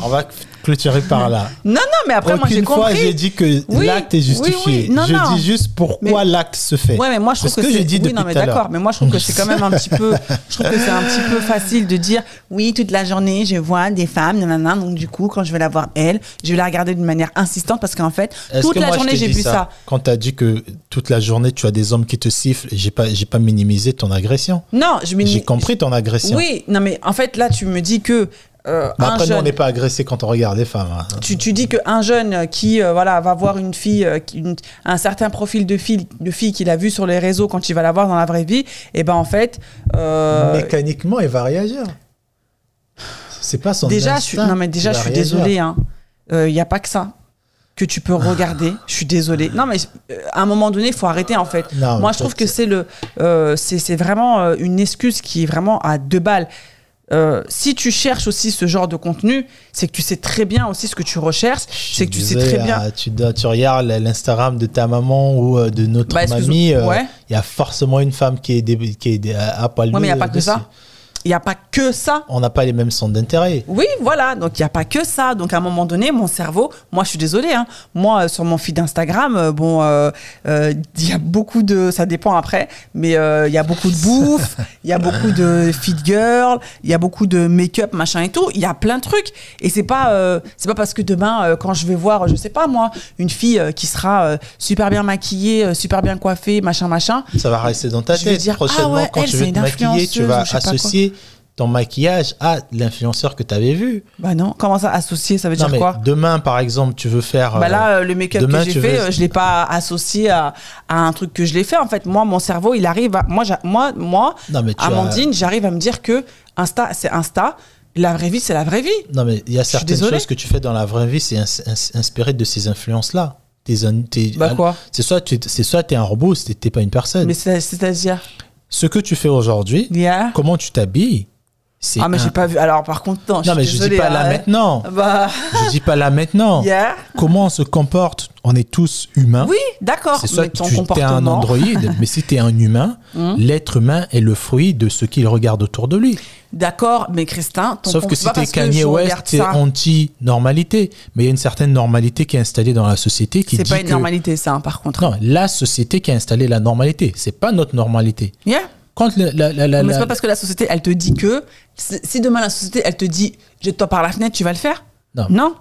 on va clôturer par là. Non, non, mais après moi j'ai Aucune fois, compris. j'ai dit que Oui, l'acte est justifié. oui. Non, je non. dis juste pourquoi l'acte se fait. Ouais, mais moi je trouve que, que j'ai c'est dit oui, non, mais d'accord, mais moi je trouve que c'est quand même un petit peu je trouve que c'est un petit peu facile de dire oui, toute la journée, je vois des femmes nanana, donc du coup, quand je vais la voir elle, je vais la regarder d'une manière insistante parce qu'en fait, toute que la moi, journée j'ai vu ça. Quand tu as dit que toute la journée, tu as des hommes qui te sifflent, j'ai pas, j'ai pas minimisé ton agression. Non, je me J'ai compris ton agression. Oui, non mais en fait là tu me dis que euh, un après, nous, jeune- on n'est pas agressé quand on regarde les femmes. hein. tu, tu dis qu'un jeune qui euh, voilà va voir une fille euh, une- un certain profil de fille de fille qu'il a vu sur les réseaux quand il va la voir dans la vraie vie et ben en fait euh, Mécaniquement, il va réagir. C'est pas son déjà je suis, non mais déjà je suis désolée hein il y a pas que ça que tu peux regarder je suis désolée non mais à un moment donné il faut arrêter en fait Non, moi je trouve que c'est le euh, c'est vraiment une excuse qui est vraiment à deux balles euh, si tu cherches aussi ce genre de contenu, c'est que tu sais très bien aussi ce que tu recherches. C'est que tu sais très bien. ah, Tu, regardes l'Instagram de ta maman ou euh, de notre Bah, mamie, euh, il ouais. y a forcément une femme qui est, dé- qui est dé- à, à poil Ouais, mais il n'y a pas que dessus. ça. Il n'y a pas que ça. On n'a pas les mêmes centres d'intérêt. Oui, voilà. Donc, il n'y a pas que ça. Donc, à un moment donné, mon cerveau, moi, je suis désolée. Hein, moi, euh, sur mon feed Instagram, euh, bon, euh, euh, il y a beaucoup de. Ça dépend après, mais euh, il y a beaucoup de bouffe, il y a beaucoup de fit girl, il y a beaucoup de make-up, machin et tout. Il y a plein de trucs. Et c'est pas, c'est pas parce que demain, quand je vais voir, je sais pas moi, une fille qui sera super bien maquillée, super bien coiffée, machin, machin. Ça va rester dans ta Je tête. dire, Prochainement, ah ouais, quand elle, tu veux te maquiller, tu vas associer ton maquillage à l'influenceur que tu avais vu. Bah non. Comment ça associer Ça veut Non, dire mais quoi? demain, par exemple, tu veux faire. Bah euh, là, euh, le make-up que j'ai fait, veux- euh, je l'ai pas associé à, à un truc que je l'ai fait. En fait, moi, mon cerveau, il arrive à moi, moi, moi, Non, mais tu as- Amandine, j'arrive à me dire que Insta, c'est Insta. La vraie vie, c'est la vraie vie. Non, mais il y a certaines choses que tu fais dans la vraie vie, c'est ins- ins- inspiré de ces influences-là. Bah quoi? C'est soit tu t'es un robot, c'est t'es pas une personne. Mais c'est- c'est-à-dire, Ce que tu fais aujourd'hui, yeah. comment tu t'habilles, Ah mais un- j'ai pas vu. Alors par contre, non. Non, mais suis je dis pas là hein. maintenant. Bah, Je dis pas là maintenant. yeah. Comment on se comporte? On est tous humains. Oui, d'accord. C'est soit Mais ton tu es un androïde, mais si tu es un humain, Hum. l'être humain est le fruit de ce qu'il regarde autour de lui. D'accord, mais Christin, ton Sauf que si c'est pas tu es parce que Kanye West, ça. anti-normalité. Mais il y a une certaine normalité qui est installée dans la société qui C'est pas une que... normalité, ça, hein, par contre. Non, la société qui a installé la normalité. C'est pas notre normalité. Yeah. Quand la, la- la- la- mais c'est pas parce que la société, elle te dit que. Si demain la société, elle te dit jette-toi par la fenêtre, tu vas le faire? Non.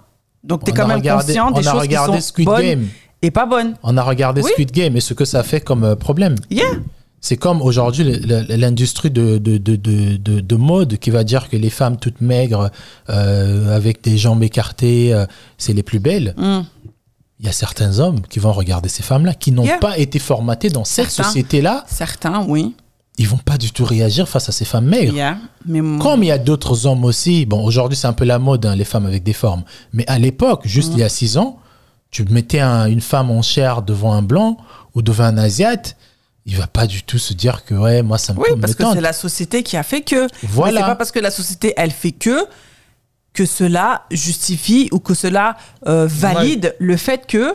Donc t'es quand même regardé- conscient des choses qui sont Squid bonnes Game. et pas bonnes. On a regardé Oui. Squid Game et ce que ça fait comme euh, problème. Yeah. C'est comme aujourd'hui le- le- l'industrie de, de, de, de, de- de mode qui va dire que les femmes toutes maigres, euh, avec des jambes écartées, euh, c'est les plus belles. Mm. Il y a certains hommes qui vont regarder ces femmes-là, qui n'ont Yeah. pas été formatés dans cette société-là. Certains, oui. Ils vont pas du tout réagir face à ces femmes maigres. Yeah. Mais moi- Comme il y a d'autres hommes aussi, bon, aujourd'hui c'est un peu la mode, hein, les femmes avec des formes. Mais à l'époque, juste Mm. il y a six ans, tu mettais un- une femme en chair devant un blanc ou devant un asiate, il va pas du tout se dire que ouais, moi ça me, Oui, parce que c'est la société qui a fait que. Voilà. C'est pas parce que la société, elle fait que que cela justifie ou que cela euh, valide le fait que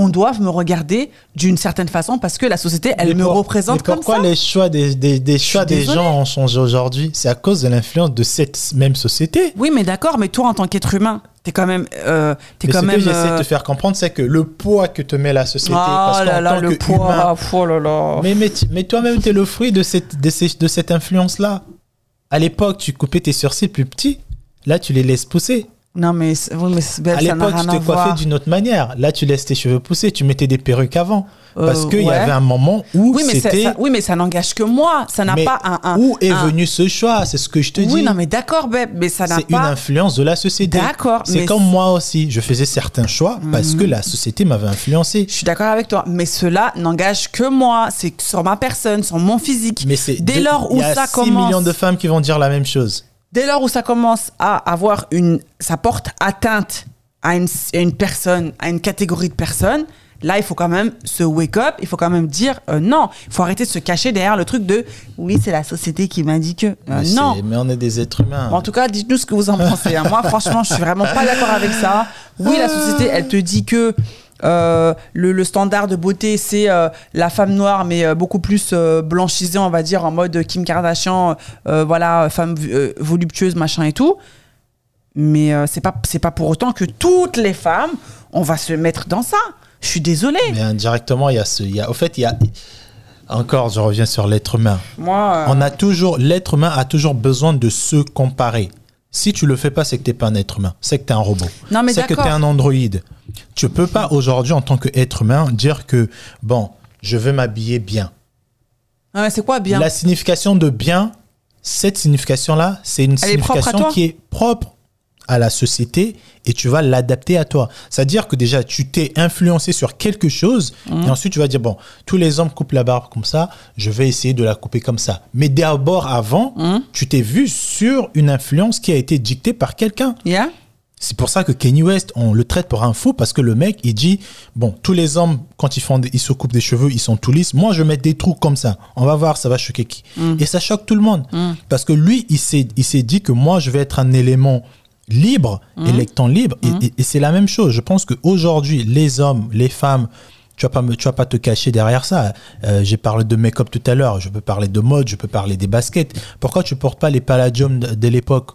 on doive me regarder d'une certaine façon parce que la société, elle Mais me pour- représente mais comme pourquoi ça. les choix des, des, des choix des gens ont changé aujourd'hui? C'est à cause de l'influence de cette même société. Oui, mais d'accord, mais toi, en tant qu'être humain, t'es quand même. Euh, t'es Mais quand ce même. que j'essaie de euh, te faire comprendre, c'est que le poids que te met la société, Oh parce là là, tant le que poids. humain, Oh là là. Mais, mais, mais toi-même, tu es le fruit de cette, de ces- de cette influence-là. À l'époque, tu coupais tes sourcils plus petits. Là, tu les laisses pousser. Non, mais, c'est- oui, mais c'est- À ça l'époque, tu te coiffais d'une autre manière. Là, tu laisses tes cheveux pousser. Tu mettais des perruques avant. Parce Euh, qu'il y avait un moment où Oui, mais ça, c'était. ça- oui, mais ça n'engage que moi. Ça n'a pas un. un- où est un- venu ce choix? C'est ce que je te dis. Oui, non, mais d'accord, Beb, mais ça n'a C'est une pas. influence de la société. D'accord, C'est comme Mhm. moi aussi. Je faisais certains choix parce que la société m'avait influencé. Je suis d'accord avec toi, mais cela n'engage que moi. C'est sur ma personne, sur mon physique. Mais c'est dès lors où il y a ça 6 commence, millions de femmes qui vont dire la même chose. Dès lors où ça commence à avoir une, ça porte atteinte à une, à une personne, à une catégorie de personnes. Là, il faut quand même se wake up. Il faut quand même dire euh, non. Il faut arrêter de se cacher derrière le truc de oui, c'est la société qui m'a dit que Euh, Mais non. Mais on est des êtres humains. Bon, en tout cas, dites-nous ce que vous en pensez. hein. Moi, franchement, je suis vraiment pas d'accord avec ça. Oui, la société, elle te dit que euh, le, le standard de beauté, c'est euh, la femme noire, mais euh, beaucoup plus blanchisée, on va dire, en mode Kim Kardashian, voilà, femme voluptueuse, machin et tout. Mais c'est pas c'est pas pour autant que toutes les femmes, on va se mettre dans ça. Je suis désolée. Mais indirectement, il y a ce. Il y a, au fait, il y a. Encore, je reviens sur l'être humain. Moi, On a toujours. L'être humain a toujours besoin de se comparer. Si tu le fais pas, c'est que t'es pas un être humain. C'est que t'es un robot. C'est que d'accord. t'es un androïde. Tu peux pas aujourd'hui, en tant qu'être humain, dire que, bon, je veux m'habiller bien. ah ouais, c'est quoi bien? La signification de bien, cette signification-là, c'est une Elle signification qui est propre à la société et tu vas l'adapter à toi. C'est-à-dire que déjà, tu t'es influencé sur quelque chose Mhm. et ensuite tu vas dire, bon, tous les hommes coupent la barbe comme ça, je vais essayer de la couper comme ça. Mais d'abord, avant, Mhm. tu t'es vu sur une influence qui a été dictée par quelqu'un. Yeah C'est pour ça que Kanye West, on le traite pour un fou parce que le mec, il dit bon, tous les hommes quand ils font, des- ils se coupent des cheveux, ils sont tout lisses. Moi, je vais mettre des trous comme ça. On va voir, ça va choquer qui. Et ça choque tout le monde parce que lui, il s'est, il s'est dit que moi, je vais être un élément libre, électant libre. Et- Et, et c'est la même chose. Je pense qu'aujourd'hui, les hommes, les femmes, tu vas pas me, tu vas pas te cacher derrière ça. Euh, J'ai parlé de make-up tout à l'heure. Je peux parler de mode, je peux parler des baskets. Pourquoi tu portes pas les palladiums de, de l'époque?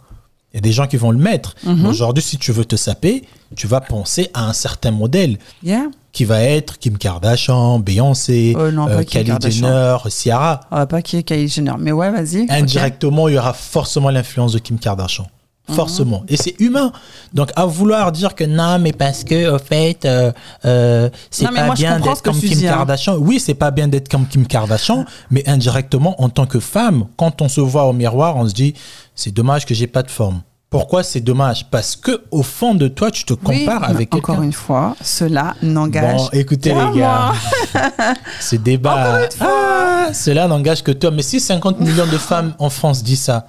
Il y a des gens qui vont le mettre. Mais Aujourd'hui, si tu veux te saper, tu vas penser à un certain modèle Yeah. qui va être Kim Kardashian, Beyoncé, Oh non, euh, Kylie Kardashian. Jenner, Ciara. Va pas qui est Kylie Jenner. Mais ouais, vas-y. Indirectement, il y aura forcément l'influence de Kim Kardashian. Mhm. Forcément. Et c'est humain. Donc, à vouloir dire que non, mais parce que, au fait, euh, euh, c'est pas bien d'être comme Kim hein. Kardashian. Oui, c'est pas bien d'être comme Kim Kardashian, mais indirectement, en tant que femme, quand on se voit au miroir, on se dit, c'est dommage que j'ai pas de forme. Pourquoi c'est dommage? Parce que au fond de toi, tu te compares avec Encore quelqu'un. une fois, cela n'engage. Bon, écoutez les gars, ce débat, ah, cela n'engage que toi. Mais si 50 millions de femmes en France disent ça,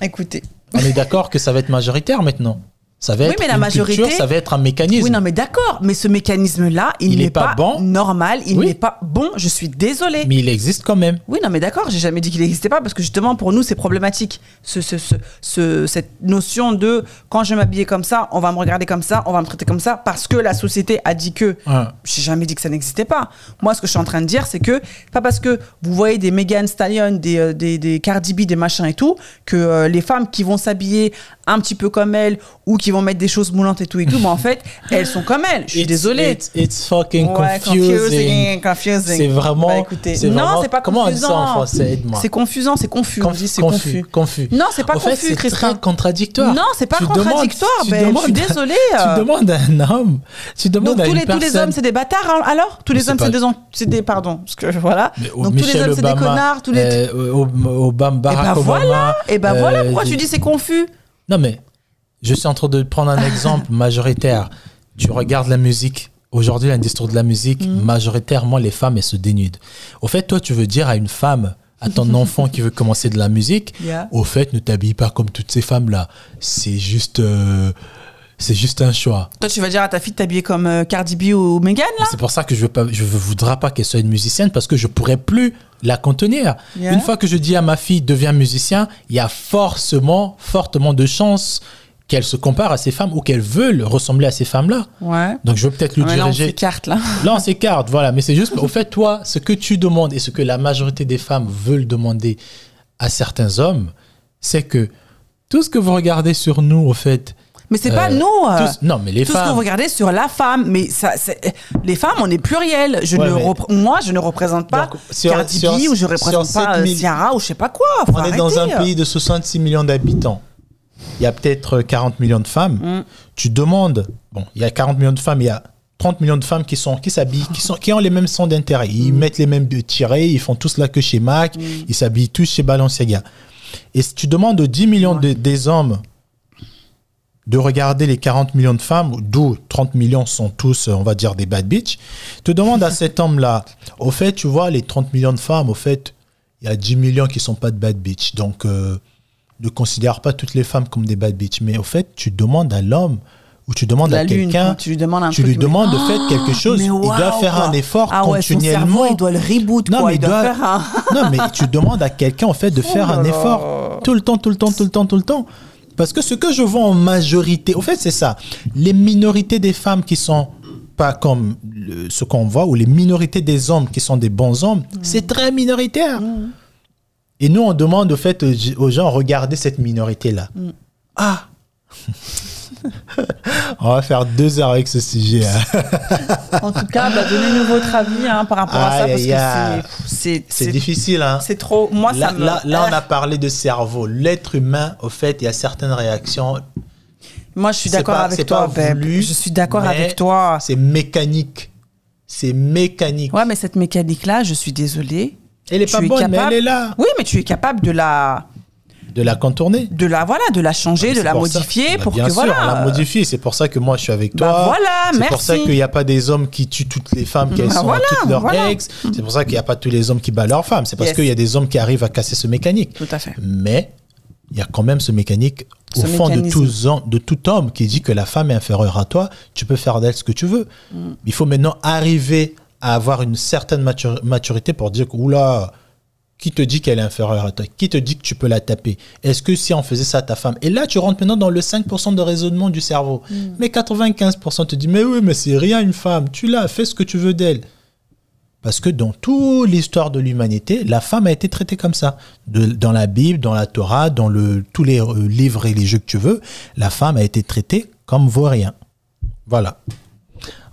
Écoutez. on est d'accord que ça va être majoritaire maintenant. Ça va Oui, être mais la une majorité- culture, ça va être un mécanisme. Oui, non, mais d'accord. Mais ce mécanisme-là, il, Il n'est est pas pas, bon. normal. Il Oui. n'est pas bon. Je suis désolée. Mais il existe quand même. Oui, non, mais d'accord, j'ai jamais dit qu'il n'existait pas parce que justement, pour nous, c'est problématique. Ce, ce, ce, ce- cette notion de quand je vais m'habiller comme ça, on va me regarder comme ça, on va me traiter comme ça parce que la société a dit que. Ouais. J'ai jamais dit que ça n'existait pas. Moi, ce que je suis en train de dire, c'est que pas parce que vous voyez des Megan Stallion, des, euh, des, des Cardi B, des machins et tout, que euh, les femmes qui vont s'habiller un petit peu comme elles ou qui vont mettre des choses moulantes et tout et tout, mais en fait, elles sont comme elles. Je suis désolée. It's, it's fucking Ouais, confusing. confusing. C'est vraiment- Bah, écoutez, c'est non, c'est pas comment on dit ça en confusant. français, aide-moi. C'est confusant, c'est confus. on Conf- c'est confus. confus. Non, c'est pas Au fait, confus, c'est très contradictoire. Non, c'est pas Tu demandes- contradictoire. ben, je suis demandes- désolée. Tu euh. demandes à un homme, tu demandes Donc à tous une les, tous les hommes c'est des bâtards hein, alors? Tous les hommes c'est des, en- c'est des pardon parce que voilà donc tous les hommes c'est des Obama, connards tous les euh, Ob- Obama, et Barack ben Obama, voilà et ben voilà pourquoi tu dis c'est confus Non, mais je suis en train de prendre un exemple majoritaire. Tu regardes la musique. Aujourd'hui, l'industrie de la musique, Mm. majoritairement, les femmes, elles se dénudent. Au fait, toi, tu veux dire à une femme, à ton enfant qui veut commencer de la musique, Yeah. au fait, ne t'habille pas comme toutes ces femmes-là. C'est juste, euh, c'est juste un choix. toi tu vas dire à ta fille de t'habiller comme euh, Cardi B ou Megan là? C'est pour ça que je ne voudrais pas qu'elle soit une musicienne parce que je pourrais plus la contenir. Yeah. Une fois que je dis à ma fille deviens musicien, il y a forcément, fortement de chances qu'elle se compare à ces femmes ou qu'elle veulent ressembler à ces femmes-là. ouais Donc je veux peut-être lui Ouais, là on diriger. s'écarte là Là, on s'écarte, voilà. Mais c'est juste, au fait, toi, ce que tu demandes et ce que la majorité des femmes veulent demander à certains hommes, c'est que tout ce que vous regardez sur nous, au fait. mais c'est pas euh, nous euh, tous- non, mais les tout ce que femmes. vous regardez sur la femme mais ça les femmes on est pluriel je Ouais, ne mais- repr- moi je ne représente pas sur- Cardi B ou je sur représente pas 7 euh, 000 Ciara ou je sais pas quoi On est dans un euh. pays de 66 millions d'habitants. Il y a peut-être 40 millions de femmes. Mm. Tu demandes, bon, il y a 40 millions de femmes, il y a 30 millions de femmes qui sont qui s'habillent, qui sont qui ont les mêmes sons d'intérêt. Mm. Ils mettent les mêmes tirés, ils font tous la queue chez Mac, ils s'habillent tous chez Balenciaga. Et si tu demandes aux 10 millions de- des hommes de regarder les 40 millions de femmes, d'où 30 millions sont tous, on va dire, des bad bitch, te demande à cet homme-là, au fait, tu vois, les 30 millions de femmes, au fait, il y a 10 millions qui sont pas de bad bitch. Donc, euh, ne considère pas toutes les femmes comme des bad bitch. Mais au fait, tu demandes à l'homme ou tu demandes la à quelqu'un, tu lui demandes un tu lui mais- demandes de faire quelque chose. Il doit faire quoi. un effort ah ouais, son continuellement. cerveau, il doit le reboot Non, quoi. mais il il doit, doit- faire un Non, mais tu demandes à quelqu'un, en fait, de faire Oh là un effort tout le temps, tout le temps, tout le temps, tout le temps. Parce que ce que je vois en majorité, au fait, c'est ça. Les minorités des femmes qui sont pas comme le- ce qu'on voit, ou les minorités des hommes qui sont des bons hommes, c'est très minoritaire. Et nous, on demande au fait aux aux gens, regardez cette minorité-là. Ah On va faire deux heures avec ce sujet. hein. En tout cas, bah, donnez-nous votre avis hein, par rapport à ça parce que c'est- difficile, hein c'est trop. Moi, là, ça me. là, là, on a parlé de cerveau. L'être humain, au fait, il y a certaines réactions. Moi, je suis d'accord avec toi, voulu, Je suis d'accord avec toi. C'est mécanique. C'est mécanique. Ouais, mais cette mécanique-là, je suis désolée. Elle est tu pas es bonne, mais capable- elle est là. Oui, mais tu es capable de la, De la contourner. de la, voilà, de la changer, de C'est la pour modifier Bah, pour bien que sûr, voilà. on l'a modifié. C'est pour ça que moi, je suis avec Bah toi. voilà, C'est pour ça qu'il n'y a pas des hommes qui tuent toutes les femmes qui Bah sont voilà, toutes leurs voilà. ex. C'est pour ça qu'il n'y a pas tous les hommes qui battent leurs femmes. C'est parce Yes. qu'il y a des hommes qui arrivent à casser ce mécanique. Tout à fait. Mais il y a quand même ce mécanique au Ce fond de, de tout homme qui dit que la femme est inférieure à toi, tu peux faire d'elle ce que tu veux. Mm. Il faut maintenant arriver à avoir une certaine matur- maturité pour dire que, oula, qui te dit qu'elle est inférieure à toi? Qui te dit que tu peux la taper? Est-ce que si on faisait ça à ta femme? Et là, tu rentres maintenant dans le 5% de raisonnement du cerveau. Mm. Mais 95% te dit, mais oui, mais c'est rien une femme. Tu l'as, fais ce que tu veux d'elle. Parce que dans toute l'histoire de l'humanité, la femme a été traitée comme ça. De- dans la Bible, dans la Torah, dans le, tous les euh, livres religieux que tu veux, la femme a été traitée comme vaurien. Voilà.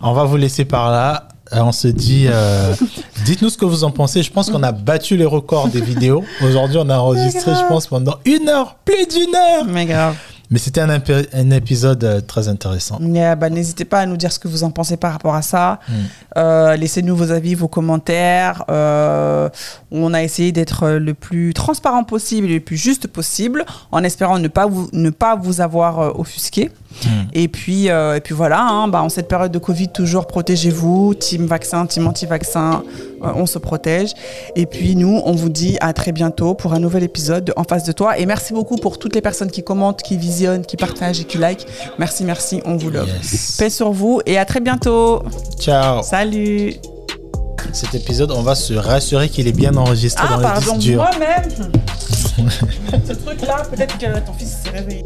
On va vous laisser par là. Euh, On se dit, euh, dites-nous ce que vous en pensez. Je pense qu'on a battu les records des vidéos. Aujourd'hui, on a enregistré, je pense, pendant une heure, plus d'une heure. Mais grave. Mais c'était un, épisode euh, très intéressant. Yeah, bah, N'hésitez pas à nous dire ce que vous en pensez par rapport à ça. Mm. Euh, Laissez-nous vos avis, vos commentaires. Euh, on a essayé d'être le plus transparent possible et le plus juste possible, en espérant ne pas vous, ne pas vous avoir euh, offusqué. Mm. Et puis, euh, et puis voilà, hein, bah, en cette période de Covid, toujours protégez-vous. Team vaccin, team anti-vaccin, euh, on se protège. Et puis nous, on vous dit à très bientôt pour un nouvel épisode de En face de toi. Et merci beaucoup pour toutes les personnes qui commentent, qui visionnent, qui partagent et qui like. Merci, merci, on vous love. Yes. Paix sur vous et à très bientôt. Ciao. Salut. Cet épisode, on va se rassurer qu'il est bien enregistré Ah, dans le pardon, disque dur. moi-même. Ce truc-là, peut-être que ton fils s'est réveillé.